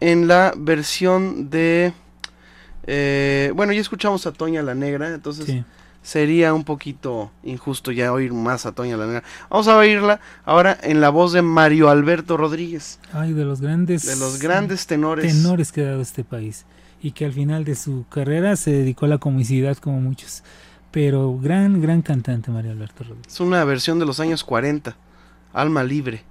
en la versión de... eh, bueno, ya escuchamos a Toña la Negra, entonces Sí. Sería un poquito injusto ya oír más a Toña la Negra. Vamos a oírla ahora en la voz de Mario Alberto Rodríguez, Ay, de los grandes. de los grandes tenores. tenores que ha dado este país. Y que al final de su carrera se dedicó a la comicidad como muchos. Pero gran, gran cantante María Alberto Rodríguez. Es una versión de los años 40, Alma Libre.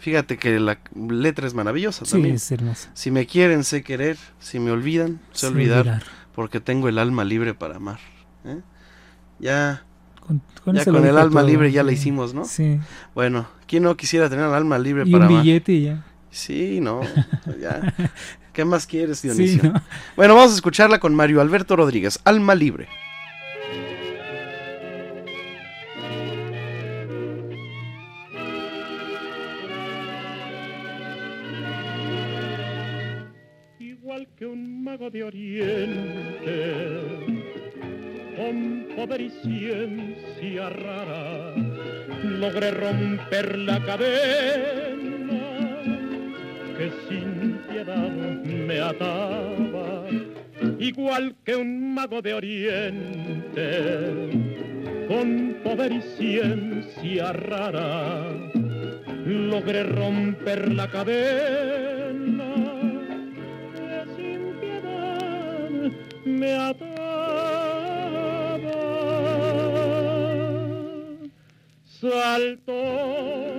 Fíjate que la letra es maravillosa Sí, también. es hermosa. Si me quieren, sé querer. Si me olvidan, sé Sé olvidar. olvidar. Porque tengo el alma libre para amar. ¿Eh? Ya Con, con ya con el alma todo, libre ya la hicimos, ¿no? Sí. Bueno, ¿quién no quisiera tener el alma libre Y para un billete y ya. Sí, no. Ya. ¿Qué más quieres, Dionisio? Sí, ¿no? Bueno, vamos a escucharla con Mario Alberto Rodríguez, Alma Libre. igual que un mago de oriente, con poder y ciencia rara, logré romper la cadena que sin piedad me ataba, igual que un mago de oriente, con poder y ciencia rara, logré romper la cadena que sin piedad me ataba. Saltó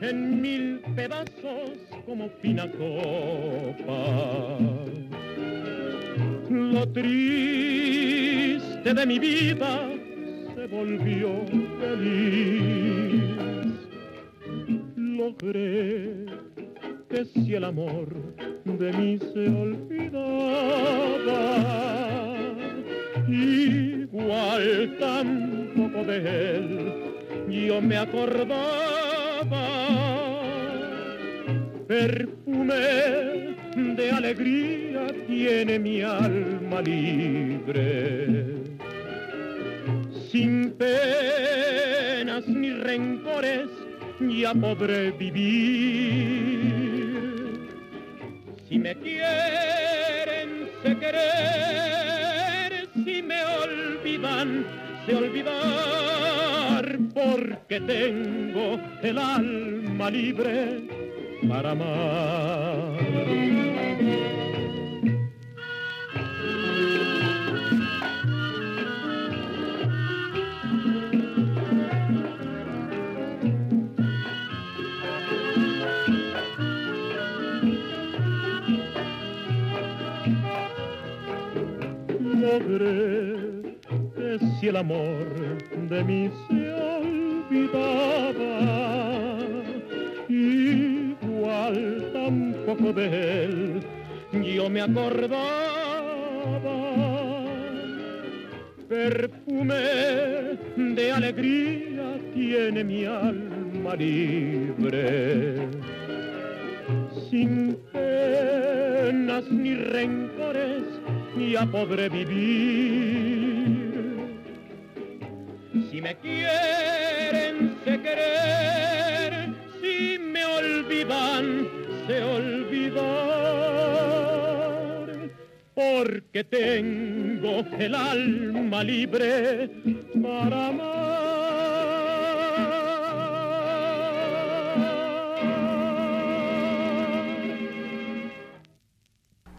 en mil pedazos como fina copa. Lo triste de mi vida se volvió feliz. Logré que si el amor de mí se olvidaba, igual tampoco de él yo me acordaba. Perfume de alegría tiene mi alma libre. Sin penas ni rencores ya podré vivir. Si me quieren, sé querer. Si me olvidan, sé olvidar. Porque tengo el alma libre para amar. Si el amor de mí se olvidaba, igual tampoco de él yo me acordaba. Perfume de alegría tiene mi alma libre, sin penas ni rencores ya podré vivir. Si me quieren, sé querer, si me olvidan, sé olvidar, porque tengo el alma libre para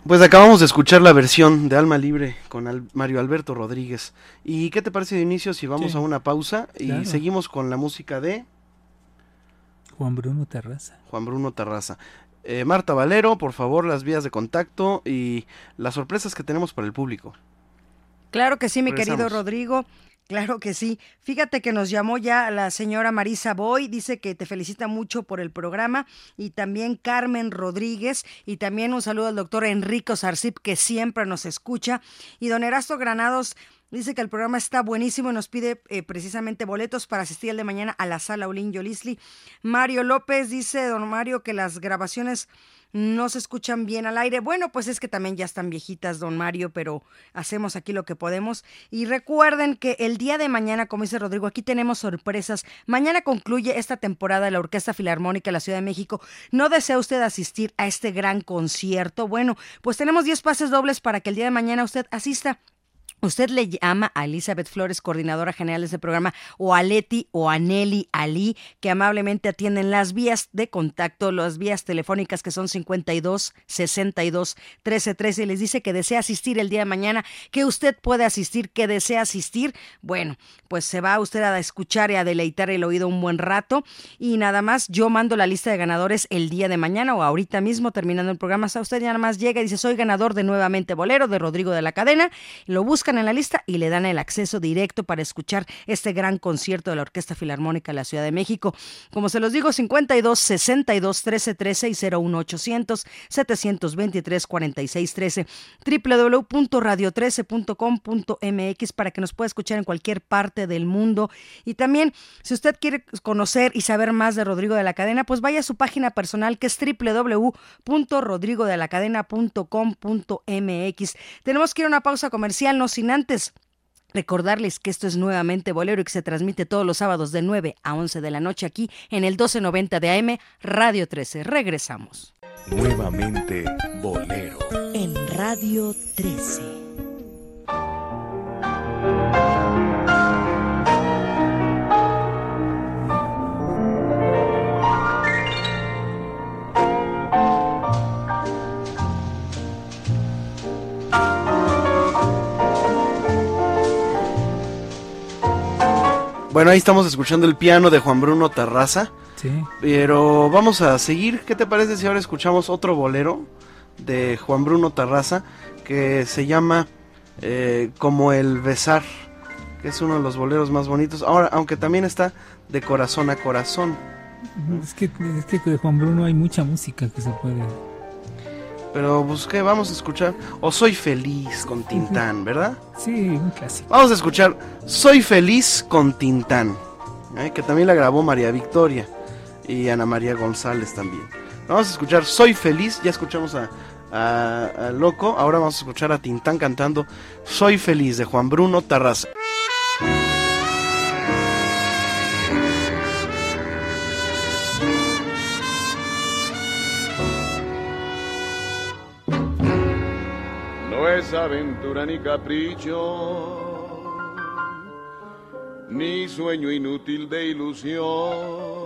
Pues acabamos de escuchar la versión de Alma Libre con Al- Mario Alberto Rodríguez. ¿Y qué te parece de inicio si vamos Sí. a una pausa y Claro. seguimos con la música de Juan Bruno Terraza. Juan Bruno Terraza? Eh, Marta Valero, por favor, las vías de contacto y las sorpresas que tenemos para el público. Claro que sí, mi querido. Rodrigo. Claro que sí. Fíjate que nos llamó ya la señora Marisa Boy, dice que te felicita mucho por el programa y también Carmen Rodríguez y también un saludo al doctor Enrico Sarcip que siempre nos escucha y don Erasto Granados dice que el programa está buenísimo y nos pide eh, precisamente boletos para asistir el de mañana a la sala Olin Yolisli. Mario López dice, don Mario, que las grabaciones no se escuchan bien al aire. Bueno, pues es que también ya están viejitas, don Mario, pero hacemos aquí lo que podemos. Y recuerden que el día de mañana, como dice Rodrigo, aquí tenemos sorpresas. Mañana concluye esta temporada de la Orquesta Filarmónica de la Ciudad de México. ¿No desea usted asistir a este gran concierto? Bueno, pues tenemos 10 pases dobles para que el día de mañana usted asista. Usted le llama a Elizabeth Flores, coordinadora general de este programa, o a Leti o a Nelly Ali, que amablemente atienden las vías de contacto, las vías telefónicas que son 52 62 13 13. Y les dice que desea asistir el día de mañana, que usted puede asistir, que desea asistir. Bueno, pues se va usted a escuchar y a deleitar el oído un buen rato. Y nada más, yo mando la lista de ganadores el día de mañana o ahorita mismo, terminando el programa. O sea, usted ya nada más llega y dice: Soy ganador de Nuevamente Bolero de Rodrigo de la Cadena. Lo en la lista y le dan el acceso directo para escuchar este gran concierto de la Orquesta Filarmónica de la Ciudad de México. Como se los digo, 52 62 13 13 y 01800 723 46 13 www.radio13.com.mx para que nos pueda escuchar en cualquier parte del mundo. Y también, si usted quiere conocer y saber más de Rodrigo de la Cadena, pues vaya a su página personal que es www.rodrigodelacadena.com.mx. Tenemos que ir a una pausa comercial, no sin antes. Recordarles que esto es nuevamente Bolero y que se transmite todos los sábados de 9 a 11 de la noche aquí en el 1290 de AM Radio 13. Regresamos. Nuevamente Bolero. En Radio 13. Bueno, ahí estamos escuchando el piano de Juan Bruno Terraza. Sí. Pero vamos a seguir. ¿Qué te parece si ahora escuchamos otro bolero de Juan Bruno Terraza que se llama eh, Como el besar, que es uno de los boleros más bonitos. Ahora, aunque también está de corazón a corazón. Es que, es que de Juan Bruno hay mucha música que se puede. Pero busqué, vamos a escuchar O Soy Feliz con Tintán, ¿verdad? Sí, un clásico. Vamos a escuchar Soy Feliz con Tintán, ¿eh? que también la grabó María Victoria y Ana María González también. Vamos a escuchar Soy Feliz, ya escuchamos a, a- a Loco, ahora vamos a escuchar a Tintán cantando Soy Feliz de Juan Bruno Tarraza. Aventura ni capricho, ni sueño inútil de ilusión.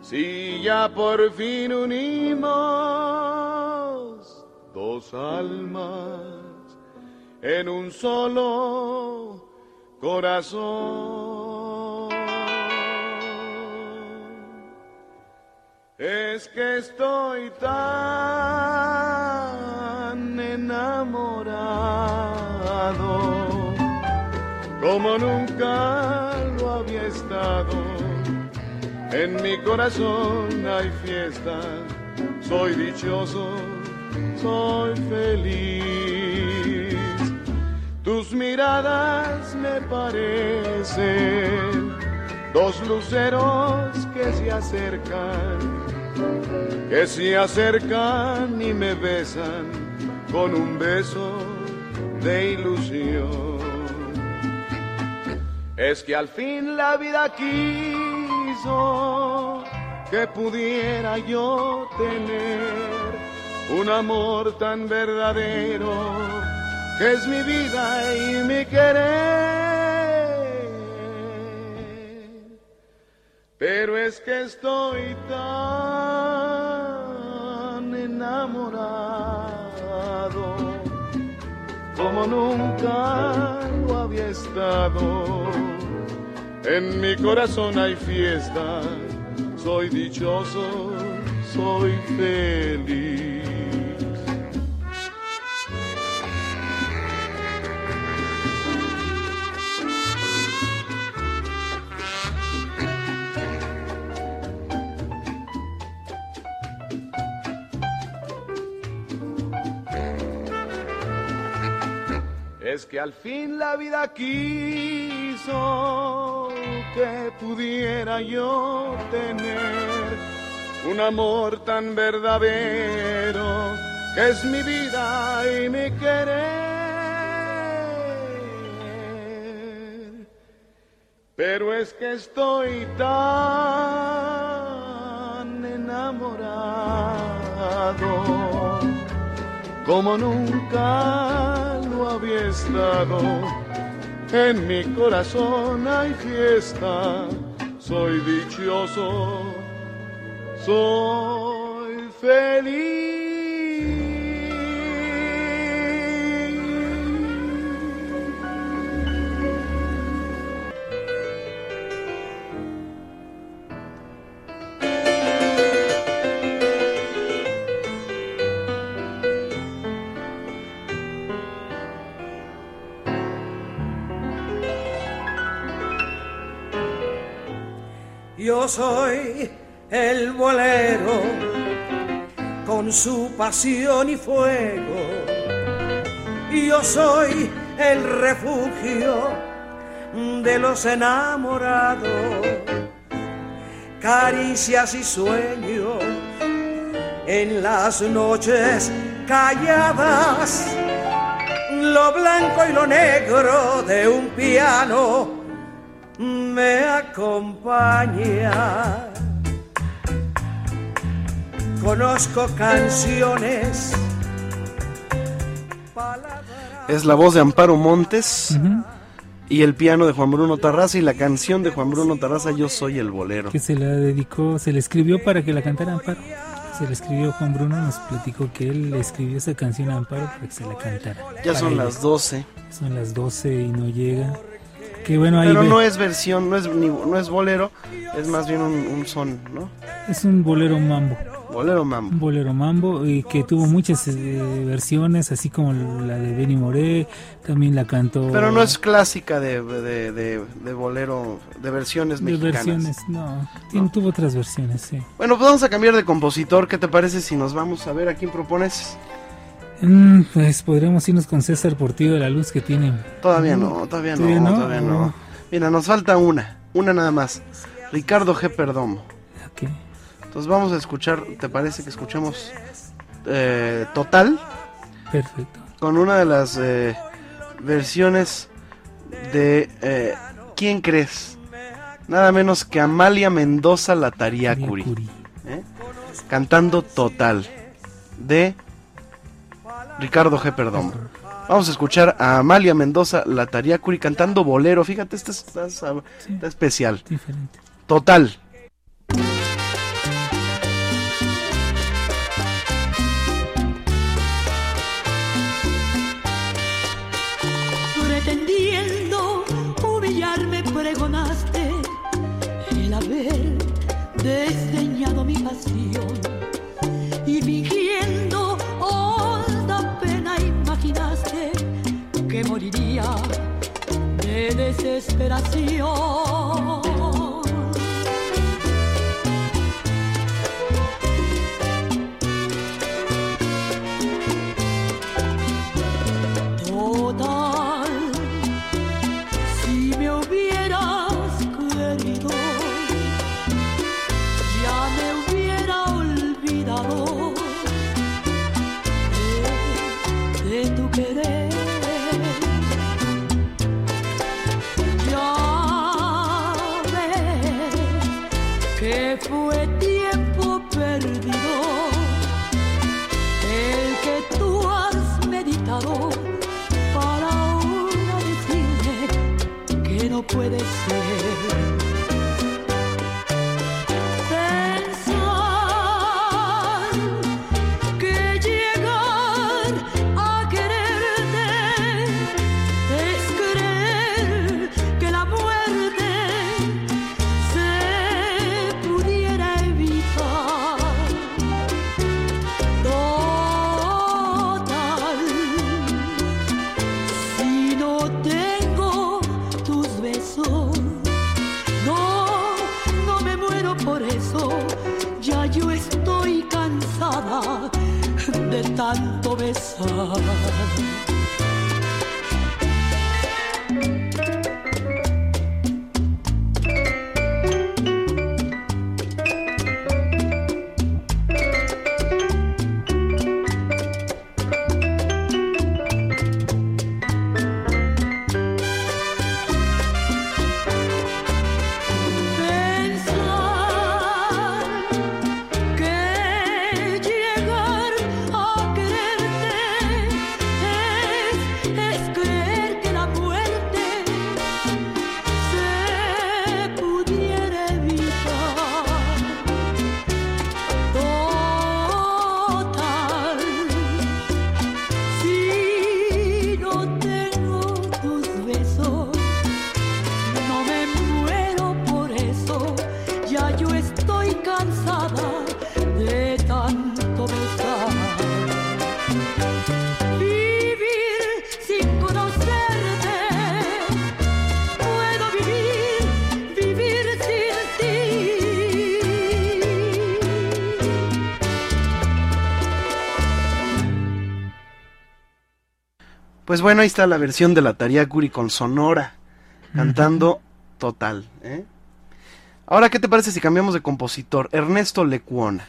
Si ya por fin unimos dos almas en un solo corazón. Es que estoy tan enamorado como nunca lo había estado. En mi corazón hay fiesta, soy dichoso, soy feliz. Tus miradas me parecen dos luceros que se acercan, que se acercan y me besan con un beso de ilusión. Es que al fin la vida quiso que pudiera yo tener un amor tan verdadero que es mi vida y mi querer. Pero es que estoy tan enamorado como nunca lo había estado. En mi corazón hay fiesta, soy dichoso, soy feliz. Es que al fin la vida quiso que pudiera yo tener un amor tan verdadero que es mi vida y mi querer. Pero es que estoy tan enamorado como nunca había estado. En mi corazón hay fiesta, soy dichoso, soy feliz. Yo soy el bolero con su pasión y fuego. Yo soy el refugio de los enamorados, caricias y sueños en las noches calladas, lo blanco y lo negro de un piano me acompaña. Conozco canciones. Es la voz de Amparo Montes y el piano de Juan Bruno Tarraza y la canción de Juan Bruno Tarraza Yo soy el bolero. Que se la dedicó, se le escribió para que la cantara Amparo. Se le escribió Juan Bruno, nos platicó que él le escribió esa canción a Amparo para que se la cantara. Ya son ella. las 12. Son las 12 y no llega. Que bueno, ahí Pero ve- no es versión, no es, ni- no es bolero, es más bien un, un son, ¿no? es un bolero mambo. Bolero mambo. Un bolero mambo y que tuvo muchas eh, versiones, así como la de Benny Moré, también la cantó. Pero no es clásica de, de, de- de bolero, de versiones de mexicanas. versiones, no. Tiene- Tuvo otras versiones, sí. Bueno, pues vamos a cambiar de compositor. ¿Qué te parece si nos vamos a ver a quién propones? Mm, pues podríamos irnos con César Portillo de la Luz que tiene. Todavía Mm, no, todavía no, ¿Todavía no? todavía no. Mira, nos falta una, una nada más. Ricardo G. Perdomo. Ok. Entonces vamos a escuchar, ¿te parece que escuchemos eh, Total? Perfecto. Con una de las eh, versiones de eh, ¿Quién crees? Nada menos que Amalia Mendoza la Tariacuri. ¿eh? Cantando Total de Ricardo G. Perdomo. Vamos a escuchar a Amalia Mendoza, la Tariacuri, cantando bolero. Fíjate, esta está, está, está especial. Diferente. Total. Desesperación. Puede ser. Tanto Pues bueno, ahí está la versión de la Tariacuri con Sonora, cantando total. ¿eh? Ahora, ¿qué te parece si cambiamos de compositor? Ernesto Lecuona.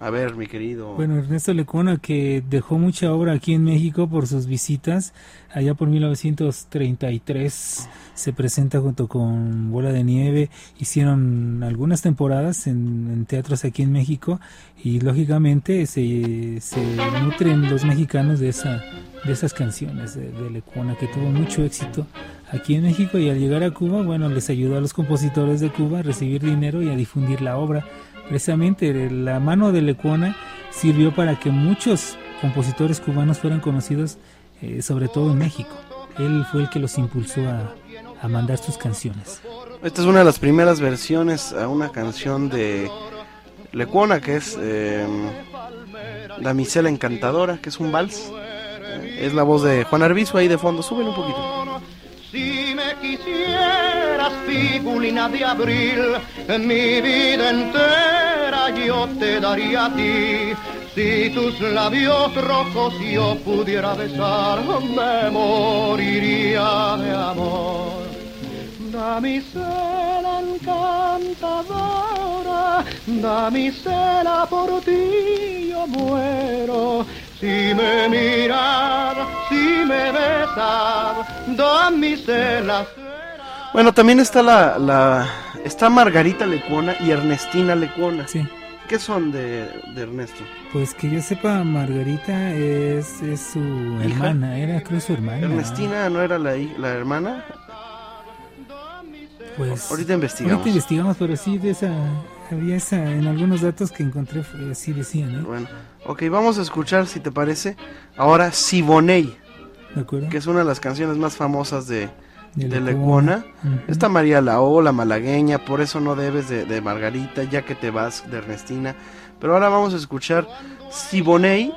A ver, mi querido. Bueno, Ernesto Lecuona, que dejó mucha obra aquí en México por sus visitas, allá por 1933 se presenta junto con Bola de Nieve, hicieron algunas temporadas en, teatros aquí en México y lógicamente se, se nutren los mexicanos de, esa, de esas canciones de, de Lecuona, que tuvo mucho éxito aquí en México y al llegar a Cuba, bueno, les ayudó a los compositores de Cuba a recibir dinero y a difundir la obra. Precisamente la mano de Lecuona sirvió para que muchos compositores cubanos fueran conocidos, eh, sobre todo en México. Él fue el que los impulsó a, a mandar sus canciones. Esta es una de las primeras versiones a una canción de Lecuona, que es eh, Damisela Encantadora, que es un vals. Eh, Es la voz de Juan Arbizu ahí de fondo. Súbele un poquito. Si me quisieras, figulina de abril, mi vida entera yo te daría a ti. Si tus labios rojos yo pudiera besar, me moriría de amor. Damisela encantadora, damisela por ti yo muero. Si me miras, si me besas, damisela. Bueno, también está la, la está Margarita Lecuona y Ernestina Lecuona. Sí. ¿Qué son de, de Ernesto? Pues que yo sepa, Margarita es, es su hermana, era creo su hermana. Ernestina no era la, la hermana. Pues Ahorita investigamos. Ahorita investigamos, pero sí de esa había esa en algunos datos que encontré así decían, ¿eh? Bueno, ok, vamos a escuchar, si te parece, ahora Siboney, ¿De acuerdo? que es una de las canciones más famosas de, De de Lecuona. Lecuona. Ujú. Está María Lao, la malagueña, por eso no debes de, de Margarita, ya que te vas de Ernestina. Pero ahora vamos a escuchar Siboney.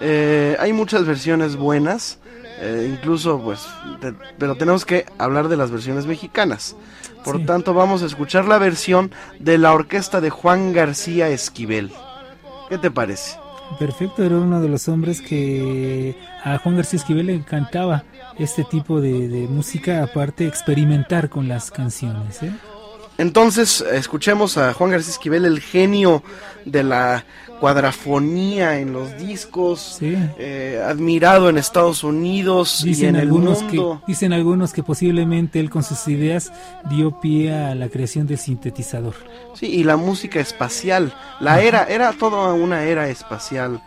Eh, hay muchas versiones buenas, eh, incluso pues, te- pero tenemos que hablar de las versiones mexicanas. Por Sí. tanto, vamos a escuchar la versión de la orquesta de Juan García Esquivel. ¿Qué te parece? Perfecto, era uno de los hombres que a Juan García Esquivel le encantaba este tipo de, de música, aparte experimentar con las canciones. ¿eh? Entonces, escuchemos a Juan García Esquivel, el genio de la cuadrafonía en los discos, eh, admirado en Estados Unidos y Dicen en el algunos, mundo. que, dicen algunos que posiblemente él con sus ideas dio pie a la creación del sintetizador. Sí, y la música espacial. La era, era toda una era espacial,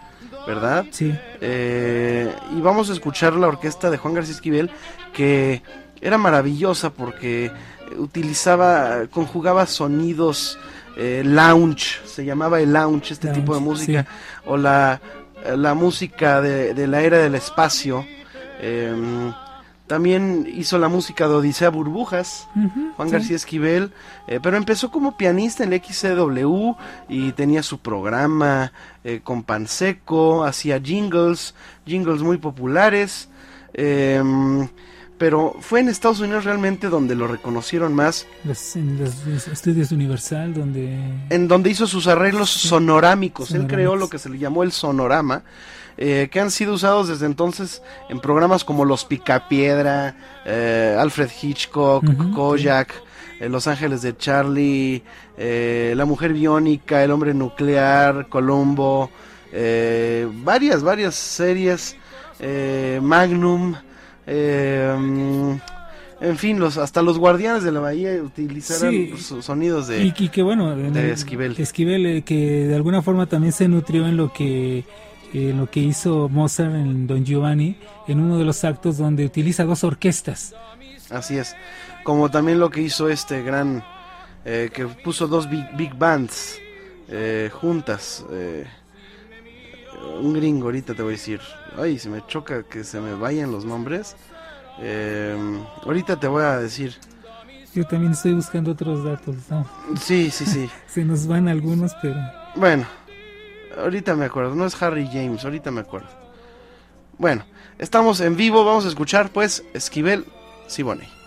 ¿verdad? Sí. Eh, y vamos a escuchar la orquesta de Juan García Esquivel, que era maravillosa porque utilizaba, conjugaba sonidos eh, lounge, se llamaba el lounge, este Lounge, tipo de música, o la, la música de, de la era del espacio. Em, también hizo la música de Odisea Burbujas, Juan sí. García Esquivel, eh, pero empezó como pianista en el XCW y tenía su programa eh, con Panseco, hacía jingles, jingles muy populares, em, pero fue en Estados Unidos realmente donde lo reconocieron más, Los, en los, los estudios Universal, donde en donde hizo sus arreglos sonorámicos, él creó lo que se le llamó el sonorama. Eh, que han sido usados desde entonces en programas como Los Picapiedra, eh, Alfred Hitchcock, Ujú, Kojak, eh, Los Ángeles de Charlie, eh, La Mujer Biónica, El Hombre Nuclear, Columbo, eh, varias, varias series, eh, Magnum, eh, mm, en fin, los, hasta los Guardianes de la Bahía utilizaron Sí. sus sonidos de, y, y que bueno, en de el- Esquivel. Esquivel, que de alguna forma también se nutrió en lo que en lo que hizo Mozart en Don Giovanni, en uno de los actos donde utiliza dos orquestas. Así es. Como también lo que hizo este gran. eh, que puso dos big, big bands eh, juntas. eh, un gringo, ahorita te voy a decir. Ay, se me choca que se me vayan los nombres. Eh, ahorita te voy a decir. Yo también estoy buscando otros datos. ¿no? Sí, sí, sí. Se nos van algunos, pero Bueno, ahorita me acuerdo. No es Harry James, ahorita me acuerdo. Bueno, estamos en vivo. Vamos a escuchar, pues, Esquivel Siboney.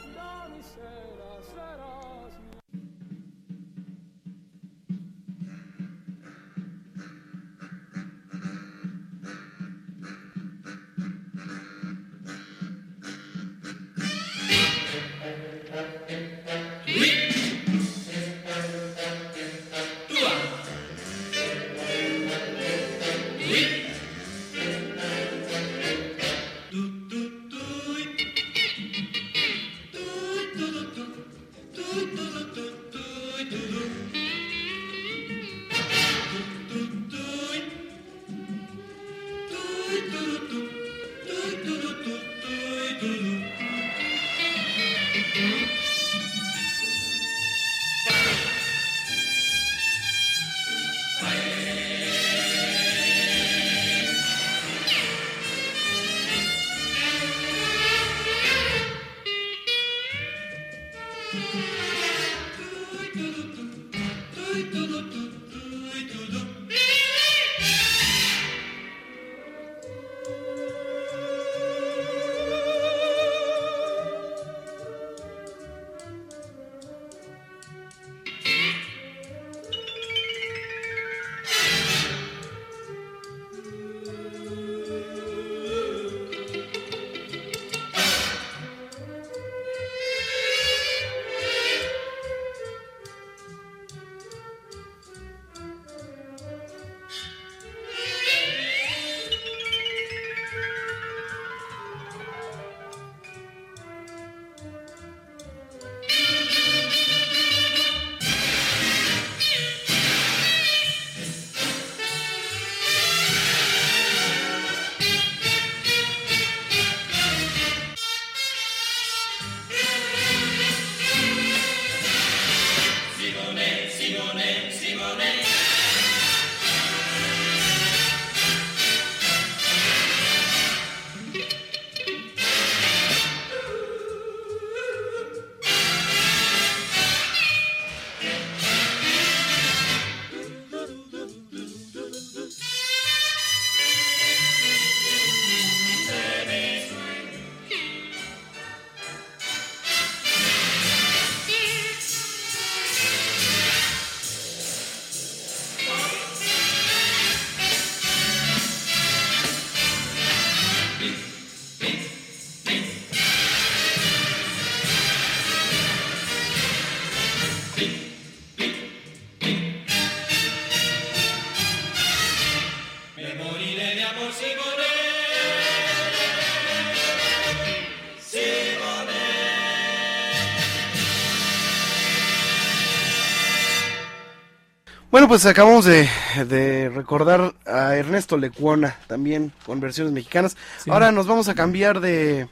Bueno, pues acabamos de, de recordar a Ernesto Lecuona también con versiones mexicanas. Sí. Ahora nos vamos a cambiar de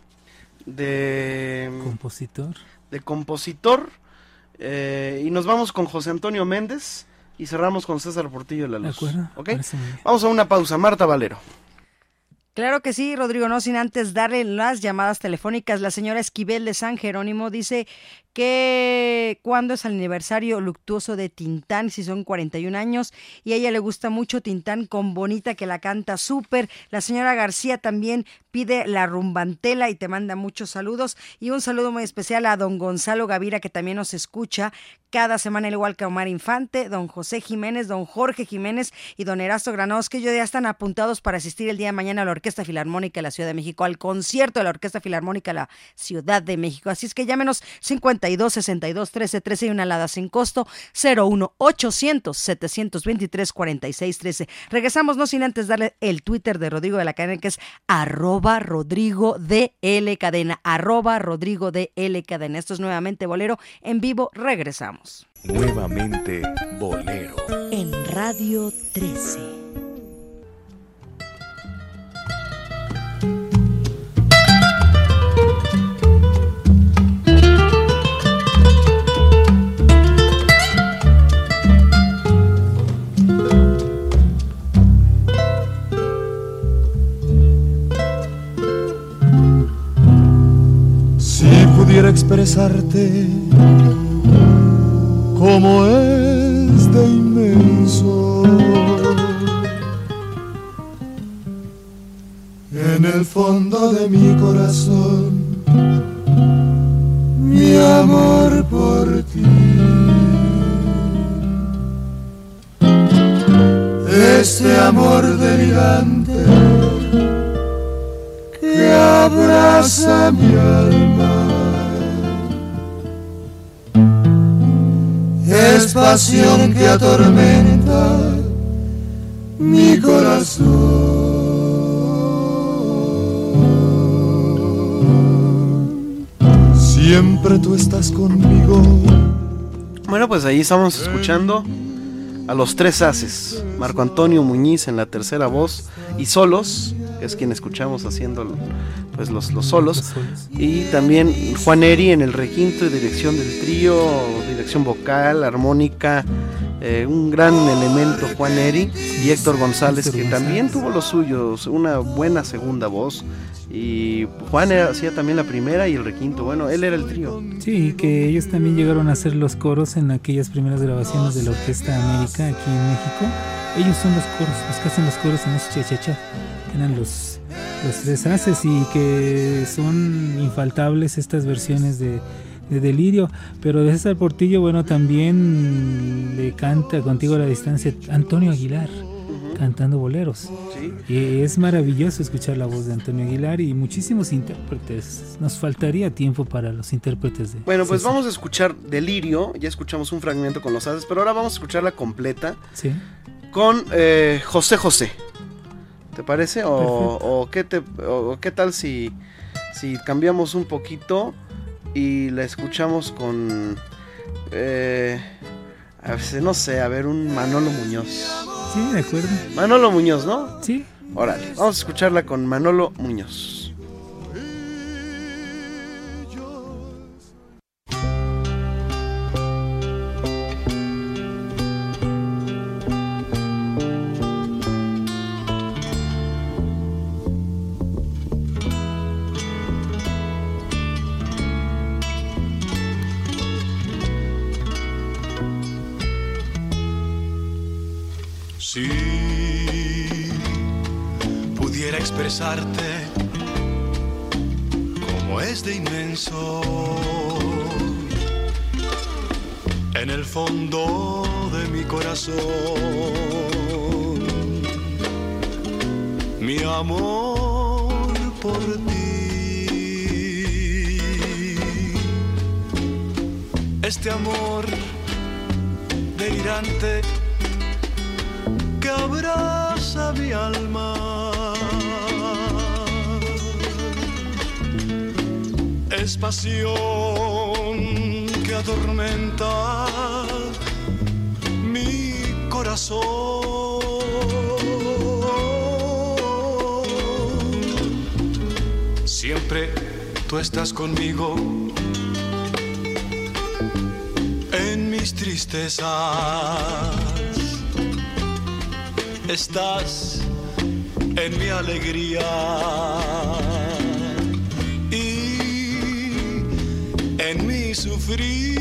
de Compositor. de compositor eh, y nos vamos con José Antonio Méndez y cerramos con César Portillo de la De Luz. acuerdo. Muy bien. Vamos a una pausa. Marta Valero. Claro que sí, Rodrigo, no sin antes darle las llamadas telefónicas. La señora Esquivel de San Jerónimo dice que cuando es el aniversario luctuoso de Tintán, si son 41 años, y a ella le gusta mucho Tintán con Bonita, que la canta súper. La señora García también pide la rumbantela y te manda muchos saludos. Y un saludo muy especial a don Gonzalo Gavira, que también nos escucha cada semana, al igual que Omar Infante, don José Jiménez, don Jorge Jiménez y don Erasto Granados, que ya están apuntados para asistir el día de mañana a la Orquesta Filarmónica de la Ciudad de México, al concierto de la Orquesta Filarmónica de la Ciudad de México. Así es que llámenos 52 62 13 13 y una alada sin costo 01 800 723 46 13. Regresamos no sin antes darle el Twitter de Rodrigo de la Cadena que es arroba Rodrigo de L Cadena, arroba Rodrigo de L Cadena. Esto es nuevamente Bolero en vivo. Regresamos. Nuevamente Bolero. En Radio 13. Expresarte como es de inmenso. En el fondo de mi corazón mi amor por ti. Este amor delirante que abraza mi alma es pasión que atormenta mi corazón. Siempre tú estás conmigo. Bueno, pues ahí estamos escuchando a los tres haces. Marco Antonio Muñiz en la tercera voz y solos, es quien escuchamos haciendo pues los, los solos. Y también Juan Eri en el requinto y dirección del trío, dirección vocal, armónica. eh, un gran elemento Juan Eri y Héctor González que también tuvo los suyos, una buena segunda voz y Juan era- hacía también la primera y el requinto, bueno, él era el trío. Sí, que ellos también llegaron a hacer los coros en aquellas primeras grabaciones de la Orquesta América aquí en México. Ellos son los coros, los que hacen los coros en ese cha-cha-cha. Eran los, los tres haces y que son infaltables estas versiones de, de Delirio. Pero de César Portillo, bueno, también le canta contigo a la distancia Antonio Aguilar cantando boleros. Y es maravilloso escuchar la voz de Antonio Aguilar y muchísimos intérpretes. Nos faltaría tiempo para los intérpretes de Bueno, pues César. vamos a escuchar Delirio, ya escuchamos un fragmento con los haces, pero ahora vamos a escucharla completa Sí. con eh, José José. ¿Te parece? O, qué te, o qué tal si, si cambiamos un poquito y la escuchamos con... eh, a ver, no sé, a ver, un Manolo Muñoz. Sí, de acuerdo. Manolo Muñoz, ¿no? Sí. Órale, vamos a escucharla con Manolo Muñoz. Estás conmigo en mis tristezas. Estás en mi alegría y en mi sufrir,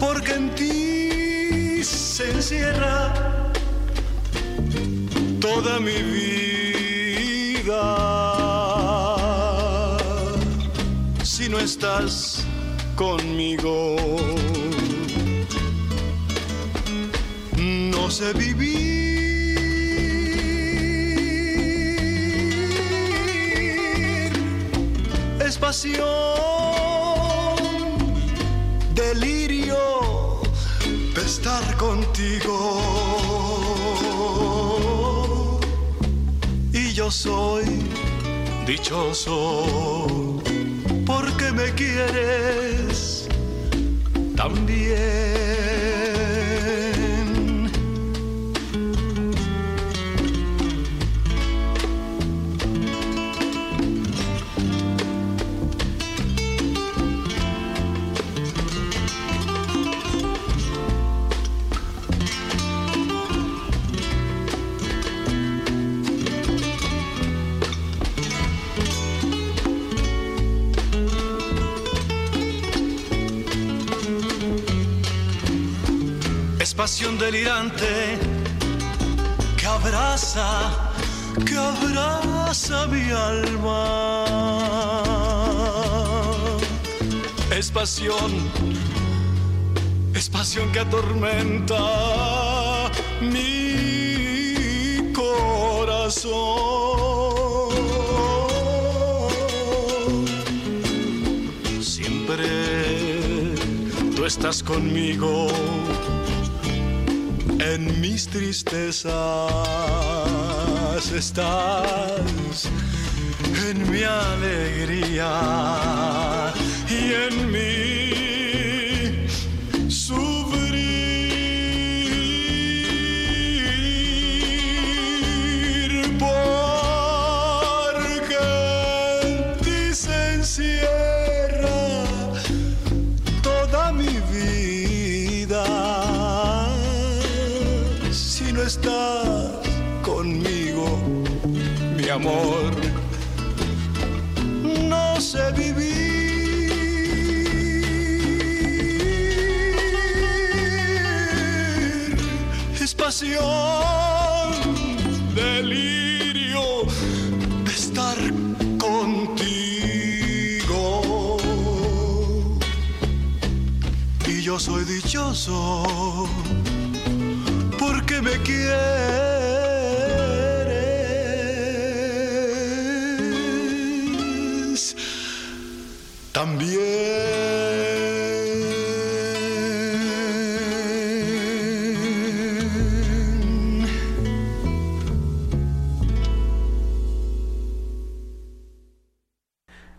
porque en ti se encierra toda mi vida. Si no estás conmigo, no sé vivir. Es pasión, delirio de estar contigo. Soy dichoso porque me quieres también. Es pasión delirante que abraza, que abraza mi alma. Es pasión, es pasión que atormenta mi corazón. Siempre tú estás conmigo en mis tristezas estás, en mi alegría y en mi No sé vivir. Es pasión, delirio de estar contigo. Y yo soy dichoso porque me quieres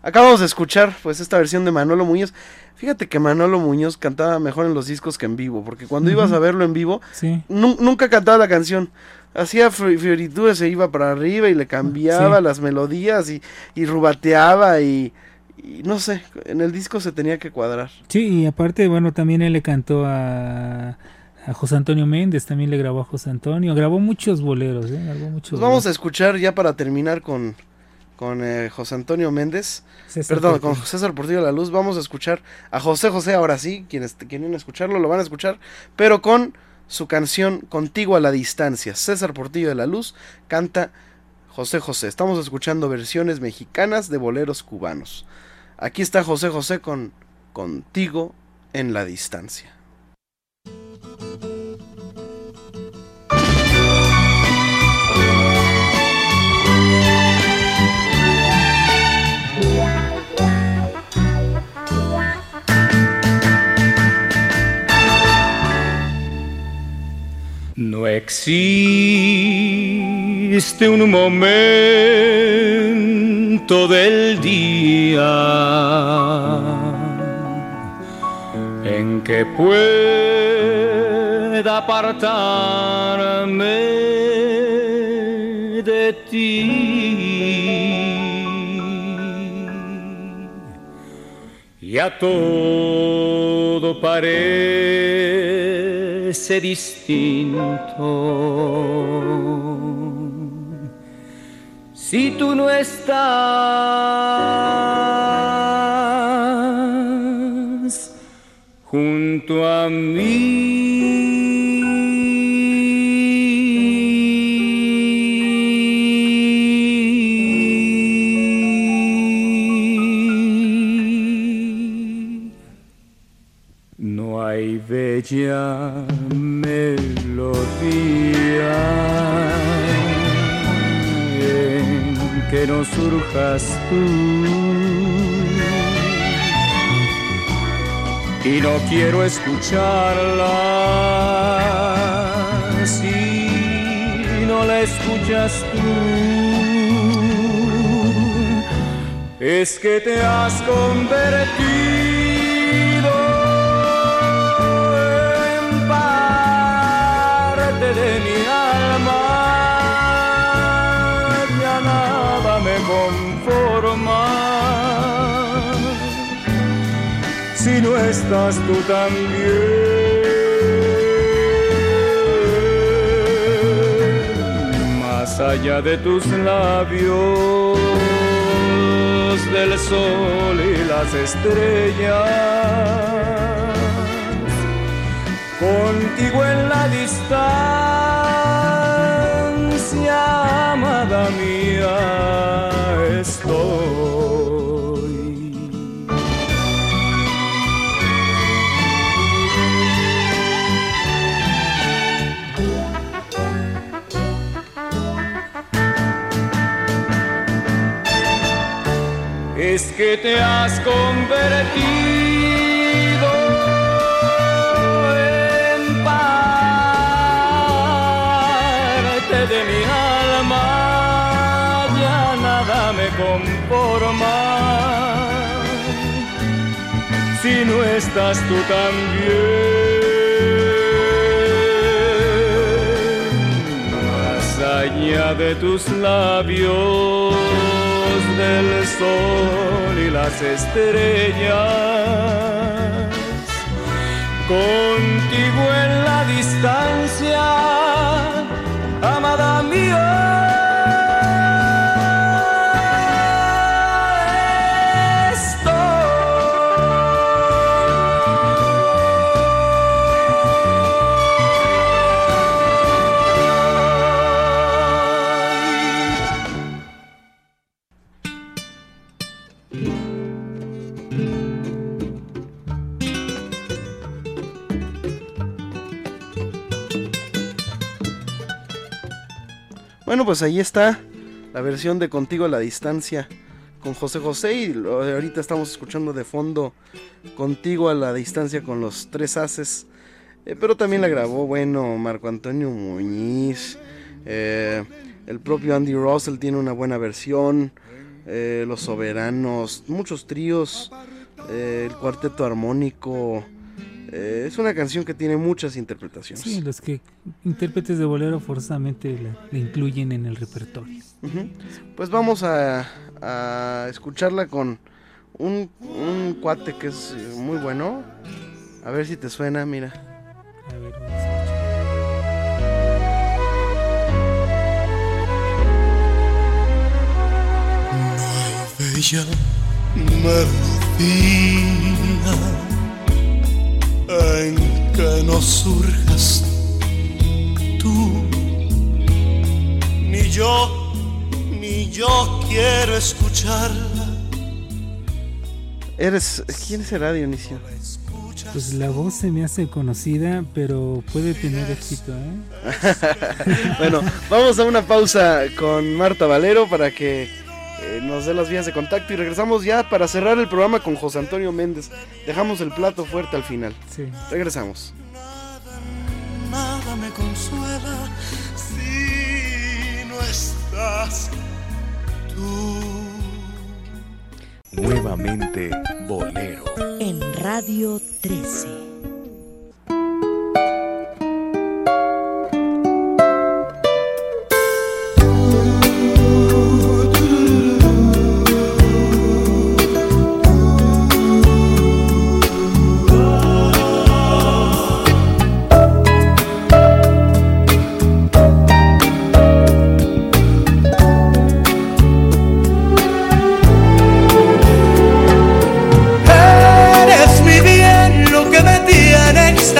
Acabamos de escuchar pues esta versión de Manolo Muñoz. Fíjate que Manolo Muñoz cantaba mejor en los discos que en vivo, porque cuando ibas a verlo en vivo, Sí. nu- nunca cantaba la canción. Hacía fioritudes, se iba para arriba y le cambiaba Sí. las melodías y, y rubateaba y, y no sé, en el disco se tenía que cuadrar. Sí, y aparte, bueno, también él le cantó a, a José Antonio Méndez, también le grabó a José Antonio, grabó muchos boleros, ¿eh? Grabó muchos Pues vamos a boleros. escuchar ya para terminar con, con eh, José Antonio Méndez, César perdón, Portillo. con César Portillo de la Luz, vamos a escuchar a José José, ahora sí, quienes quieren escucharlo lo van a escuchar, pero con su canción Contigo a la Distancia. César Portillo de la Luz canta José José. Estamos escuchando versiones mexicanas de boleros cubanos. Aquí está José José con Contigo en la Distancia. No existe un momento del día en que pueda apartarme de ti. Ya todo parece distinto. Si tú no estás junto a mí. Bella en que no surjas tú. Y no quiero escucharla si no la escuchas tú. Es que te has convertido de mi alma. Ya nada me conforma. Si no estás tú también, más allá de tus labios, del sol y las estrellas, contigo en la distancia, amada mía, estoy. es que te has convertido No estás tú también, más allá de tus labios del sol y las estrellas, contigo en la distancia, amada mía. Bueno, pues ahí está la versión de Contigo a la Distancia con José José y ahorita estamos escuchando de fondo Contigo a la Distancia con los tres haces. Eh, pero también la grabó, bueno, Marco Antonio Muñiz. eh, el propio Andy Russell tiene una buena versión. eh, los Soberanos, muchos tríos. el cuarteto armónico. Eh, es una canción que tiene muchas interpretaciones. Sí, los que intérpretes de bolero forzosamente la, la incluyen en el repertorio. Pues vamos a, a escucharla con un, un cuate que es eh, muy bueno. A ver si te suena, mira. A ver, vamos a bella melodía en que no surjas tú, ni yo, ni yo quiero escucharla. Eres, ¿Quién será Dionisio? Pues la voz se me hace conocida, pero puede tener éxito, ¿eh? bueno, vamos a una pausa con Marta Valero para que eh, nos dé las vías de contacto y regresamos ya para cerrar el programa con José Antonio Méndez. Dejamos el plato fuerte al final. Sí. Regresamos. Nada me consuela si no estás tú. Nuevamente Bolero. En Radio 13.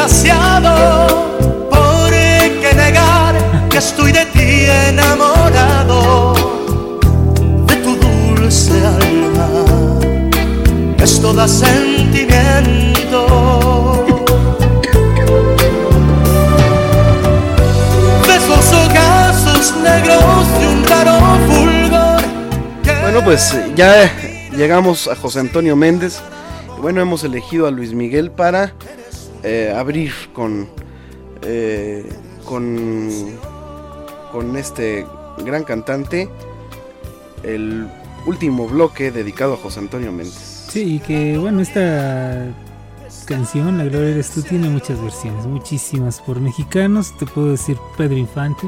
Extasiado. ¿Por qué negar que estoy de ti enamorado? De tu dulce alma, es toda sentimiento. De esos ojazos negros de un raro fulgor. Bueno, pues ya llegamos a José Antonio Méndez. Bueno, hemos elegido a Luis Miguel para eh, abrir con, eh, con, con este gran cantante el último bloque dedicado a José Antonio Méndez. Sí, y que bueno, esta canción, La Gloria Eres Tú, tiene muchas versiones, muchísimas por mexicanos. Te puedo decir Pedro Infante,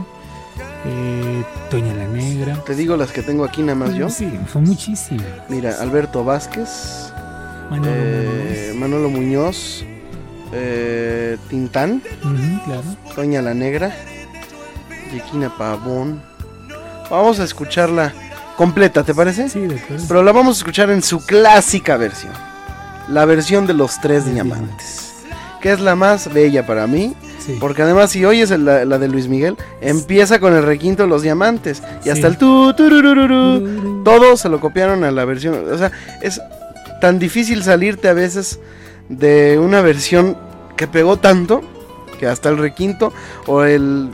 eh, Toña la Negra. Te digo las que tengo aquí nada más yo. Sí, son muchísimas. Mira, Alberto Vázquez, Manolo eh, Manolo Muñoz, eh, Tintán, claro. Toña la Negra, Yequina Pavón. Vamos a escucharla completa, ¿te parece? Sí, de acuerdo. Pero la vamos a escuchar en su clásica versión. La versión de los tres diamantes. Que es la más bella para mí. Sí. Porque además si oyes la, la de Luis Miguel, empieza con el requinto de los diamantes. Y hasta el tu, tururururu, todo se lo copiaron a la versión. O sea, es tan difícil salirte a veces de una versión que pegó tanto que hasta el requinto o el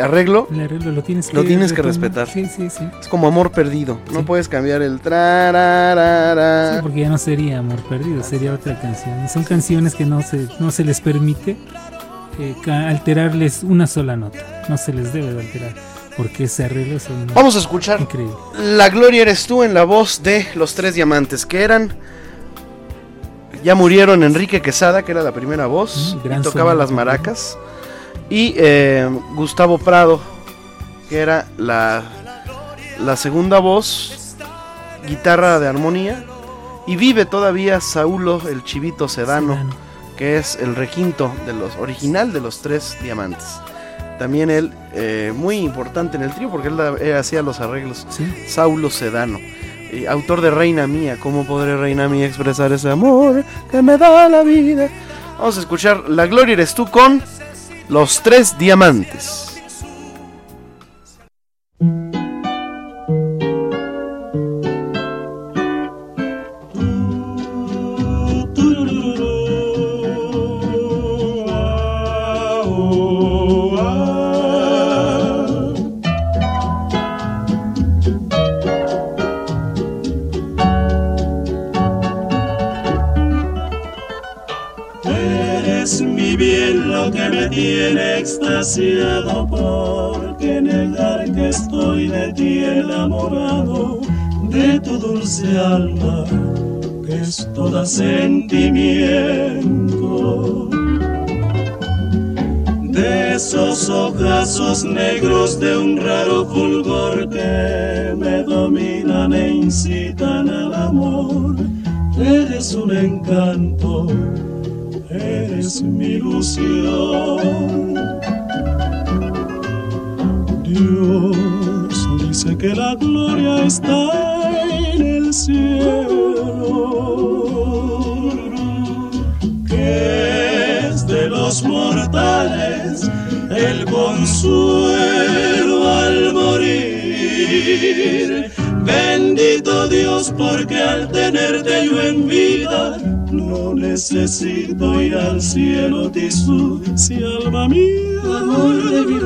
arreglo El arreglo lo tienes que, lo tienes que respetar. Sí, sí, sí. Es como amor perdido. No puedes cambiar el trararara. Sí, porque ya no sería Amor Perdido, sería otra canción. Y son canciones que no se, no se les permite eh, alterarles una sola nota. No se les debe de alterar, porque ese arreglo es un- Vamos a escuchar increíble. La Gloria eres tú en la voz de los tres diamantes, que eran. Ya murieron Enrique Quesada, que era la primera voz, Mm, y tocaba las maracas. Y eh, Gustavo Prado, que era la, la segunda voz, guitarra de armonía. Y vive todavía Saulo el Chivito Sedano, Sedano. que es el requinto de los original de los tres diamantes. También él, eh, muy importante en el trío, porque él, hacía los arreglos. Sí. Saulo Sedano, autor de Reina Mía. ¿Cómo podré, Reina Mía, expresar ese amor que me da la vida? Vamos a escuchar La Gloria eres tú con Los Tres Diamantes. Extasiado porque negar que estoy de ti enamorado de tu dulce alma que es toda sentimiento de esos ojazos negros de un raro fulgor que me dominan e incitan al amor eres un encanto eres mi ilusión. Dios dice que la gloria está en el cielo, que es de los mortales el consuelo al morir. Bendito Dios porque al tenerte yo en vida no necesito ir al cielo tisú si alma mía amor de mi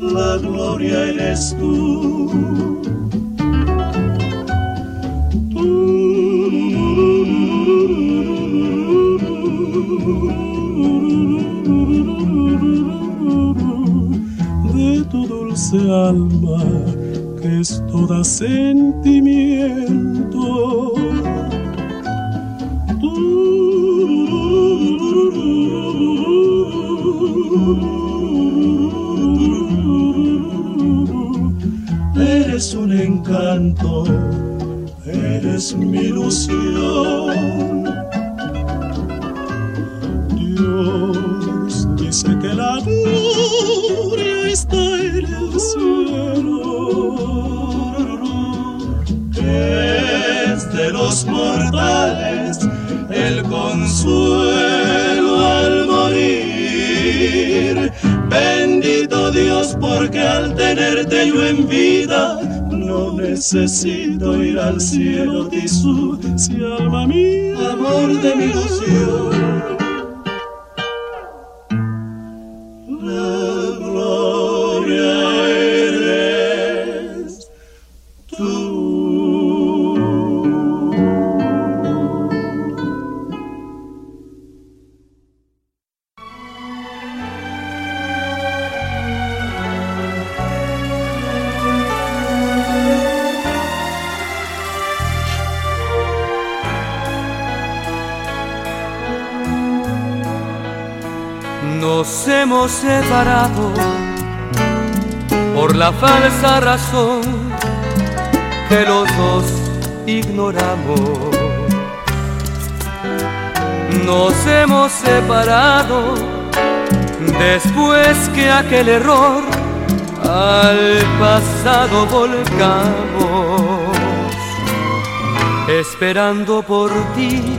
la gloria eres tú de tu dulce alma que es toda sentimiento. Eres mi ilusión. Dios dice que la gloria está en el cielo. Es de los mortales el consuelo al morir. Bendito Dios, porque al tenerte yo en vida, necesito ir al cielo, Tisú, si alma mía, amor de mi ilusión. Que aquel error al pasado volcamos, esperando por ti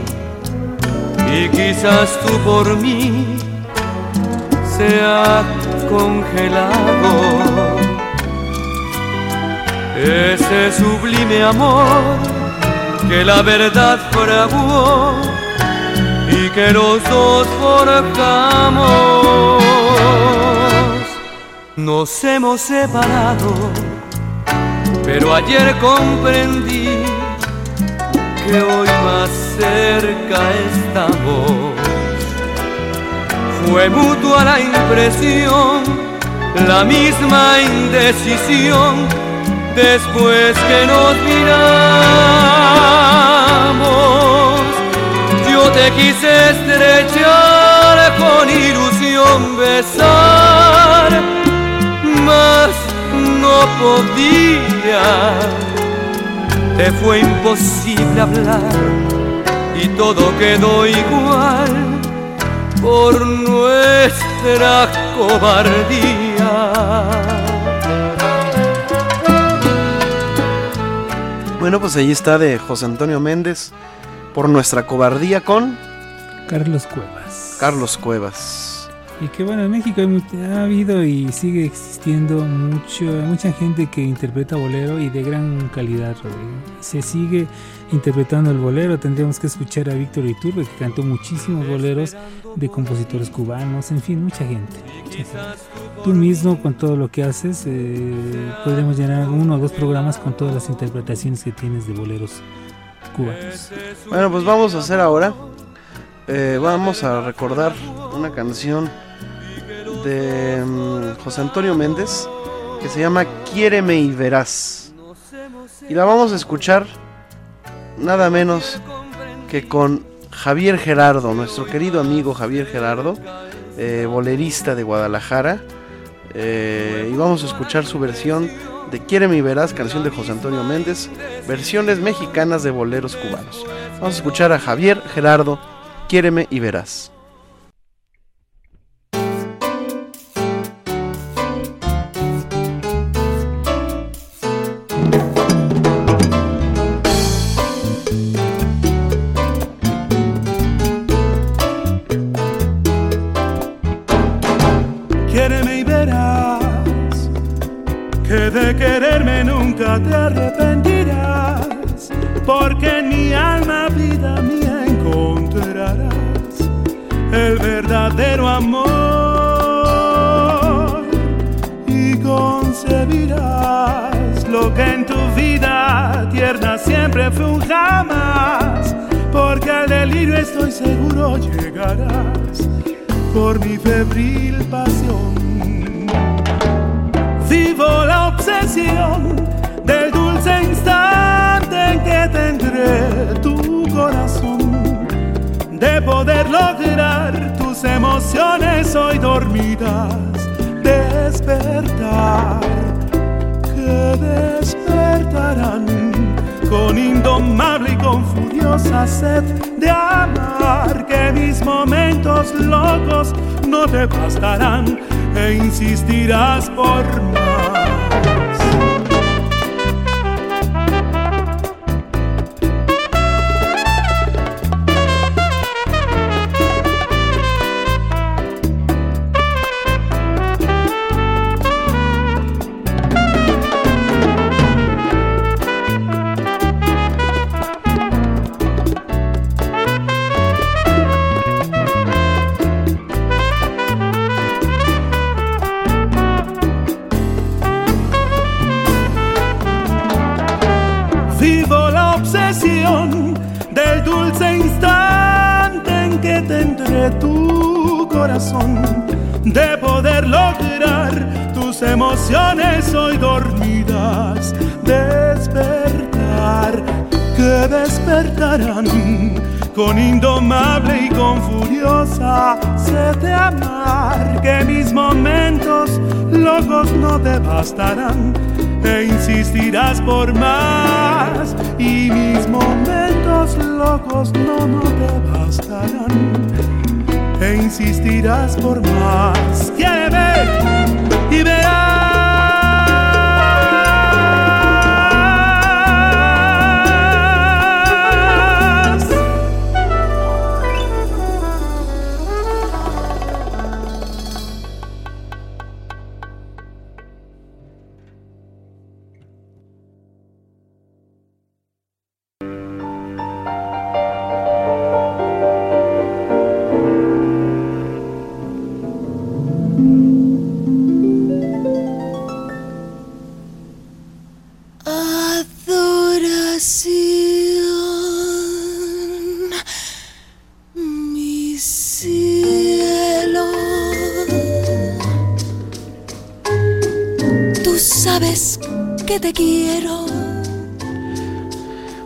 y quizás tú por mí se ha congelado. Ese sublime amor que la verdad fraguó y que los dos forjamos. Nos hemos separado, pero ayer comprendí que hoy más cerca estamos fue mutua la impresión, la misma indecisión después que nos miramos. Yo te quise estrechar con ilusión besar, no podía. Te fue imposible hablar y todo quedó igual por nuestra cobardía. Bueno, pues ahí está de José Antonio Méndez por nuestra cobardía con Carlos Cuevas. Carlos Cuevas. Y que bueno, en México ha habido y sigue existiendo mucho, mucha gente que interpreta bolero y de gran calidad, Rodrigo. Se sigue interpretando el bolero, tendríamos que escuchar a Víctor Iturbe, que cantó muchísimos boleros de compositores cubanos, en fin, mucha gente. mucha gente. Tú mismo, con todo lo que haces, eh, podremos llenar uno o dos programas con todas las interpretaciones que tienes de boleros cubanos. Bueno, pues vamos a hacer ahora. Eh, vamos a recordar una canción de mm, José Antonio Méndez que se llama Quiéreme y verás. Y la vamos a escuchar nada menos que con Javier Gerardo, nuestro querido amigo Javier Gerardo, eh, bolerista de Guadalajara. Eh, y vamos a escuchar su versión de Quiéreme y verás, canción de José Antonio Méndez, versiones mexicanas de boleros cubanos. Vamos a escuchar a Javier Gerardo, Quiéreme y verás. Verdadero amor. Y concebirás lo que en tu vida tierna siempre fue un jamás, porque al delirio estoy seguro llegarás por mi febril pasión. Si Vivo la obsesión del dulce instante en que tendré tu corazón, de poder lograr tus emociones hoy dormidas, despertar, que despertarán con indomable y con furiosa sed de amar, que mis momentos locos no te bastarán e insistirás por más. Tendré tu corazón, de poder lograr tus emociones hoy dormidas, despertar, que despertarán con indomable y con furiosa sed de amar, que mis momentos locos no te bastarán e insistirás por más y mis momentos locos no, no te bastarán e insistirás por más. Quiere ver y verás.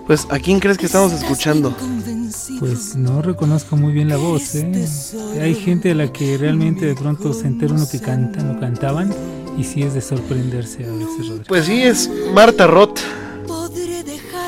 Pues, ¿a quién crees que estamos escuchando? Pues no reconozco muy bien la voz, ¿eh? Hay gente a la que realmente de pronto se entera uno que cantan o cantaban y sí es de sorprenderse a veces, Rodrigo. Pues sí, es Marta Roth.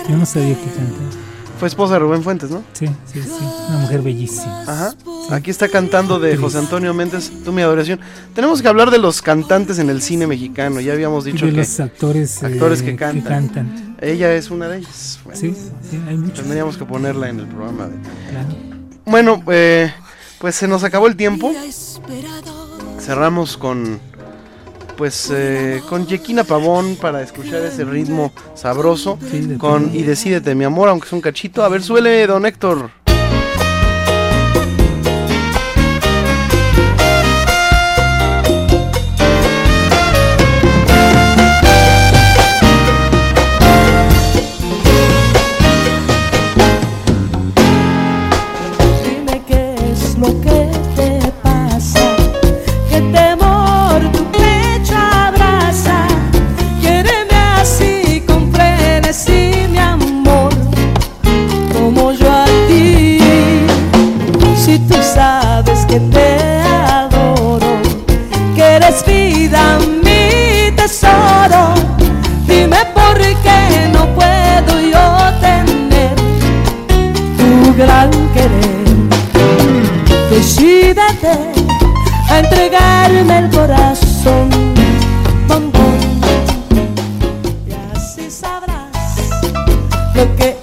Yo no sabía que cantaba. Fue esposa de Rubén Fuentes, ¿no? Sí, sí, sí. Una mujer bellísima. Ajá. Aquí está cantando de José Antonio Méndez, Tú mi adoración. Tenemos que hablar de los cantantes en el cine mexicano. Ya habíamos dicho de que los actores, actores eh, que que cantan. Ella es una de ellas. Bueno, Sí, sí, hay muchos. Tendríamos que ponerla en el programa. de- Claro. Bueno, eh, pues se nos acabó el tiempo. Cerramos con pues eh, con Yequina Pavón para escuchar ese ritmo sabroso con y decídete mi amor, aunque es un cachito. A ver, suele don Héctor. Entregarme el corazón, bombón, y así sabrás lo que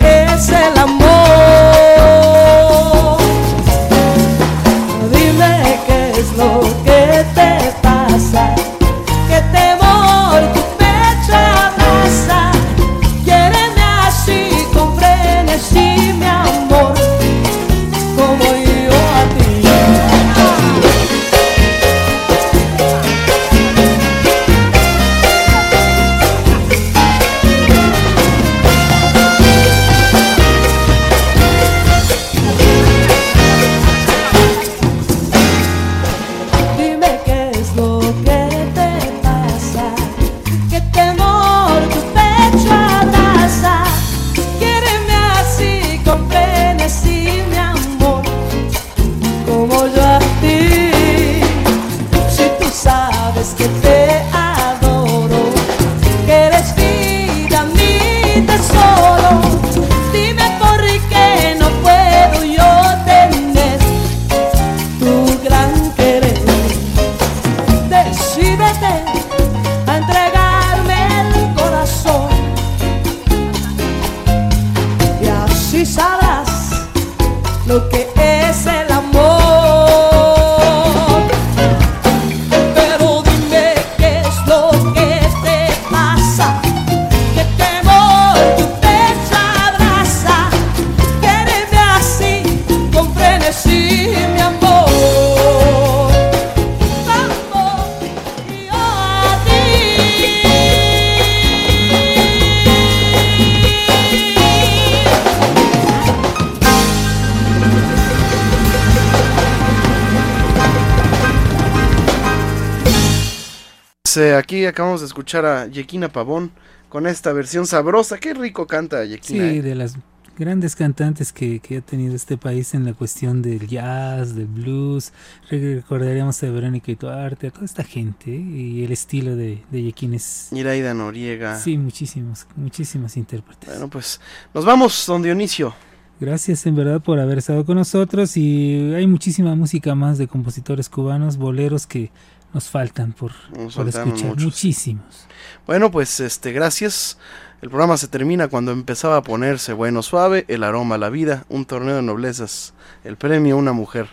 escuchar a Yequina Pavón con esta versión sabrosa. Qué rico canta Yequina. Sí, ¿eh? de las grandes cantantes que, que, ha tenido este país en la cuestión del jazz, del blues. Recordaríamos a Verónica y Tuarte, a toda esta gente y el estilo de, de Yequines. Iraida Noriega. Sí, muchísimos, muchísimos intérpretes. Bueno, pues nos vamos, don Dionisio. Gracias en verdad por haber estado con nosotros y hay muchísima música más de compositores cubanos, boleros que nos faltan por, Nos por faltaron escuchar, muchos. muchísimos. Bueno, pues este, gracias. El programa se termina cuando empezaba a ponerse bueno suave, el aroma a la vida, un torneo de noblezas, el premio a una mujer.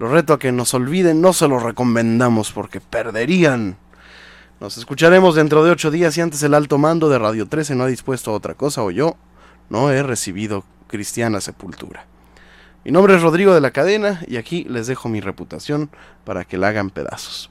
Lo reto a que nos olviden, no se lo recomendamos porque perderían. Nos escucharemos dentro de ocho días y antes el alto mando de Radio 13 no ha dispuesto a otra cosa o yo no he recibido cristiana sepultura. Mi nombre es Rodrigo de la Cadena y aquí les dejo mi reputación para que la hagan pedazos.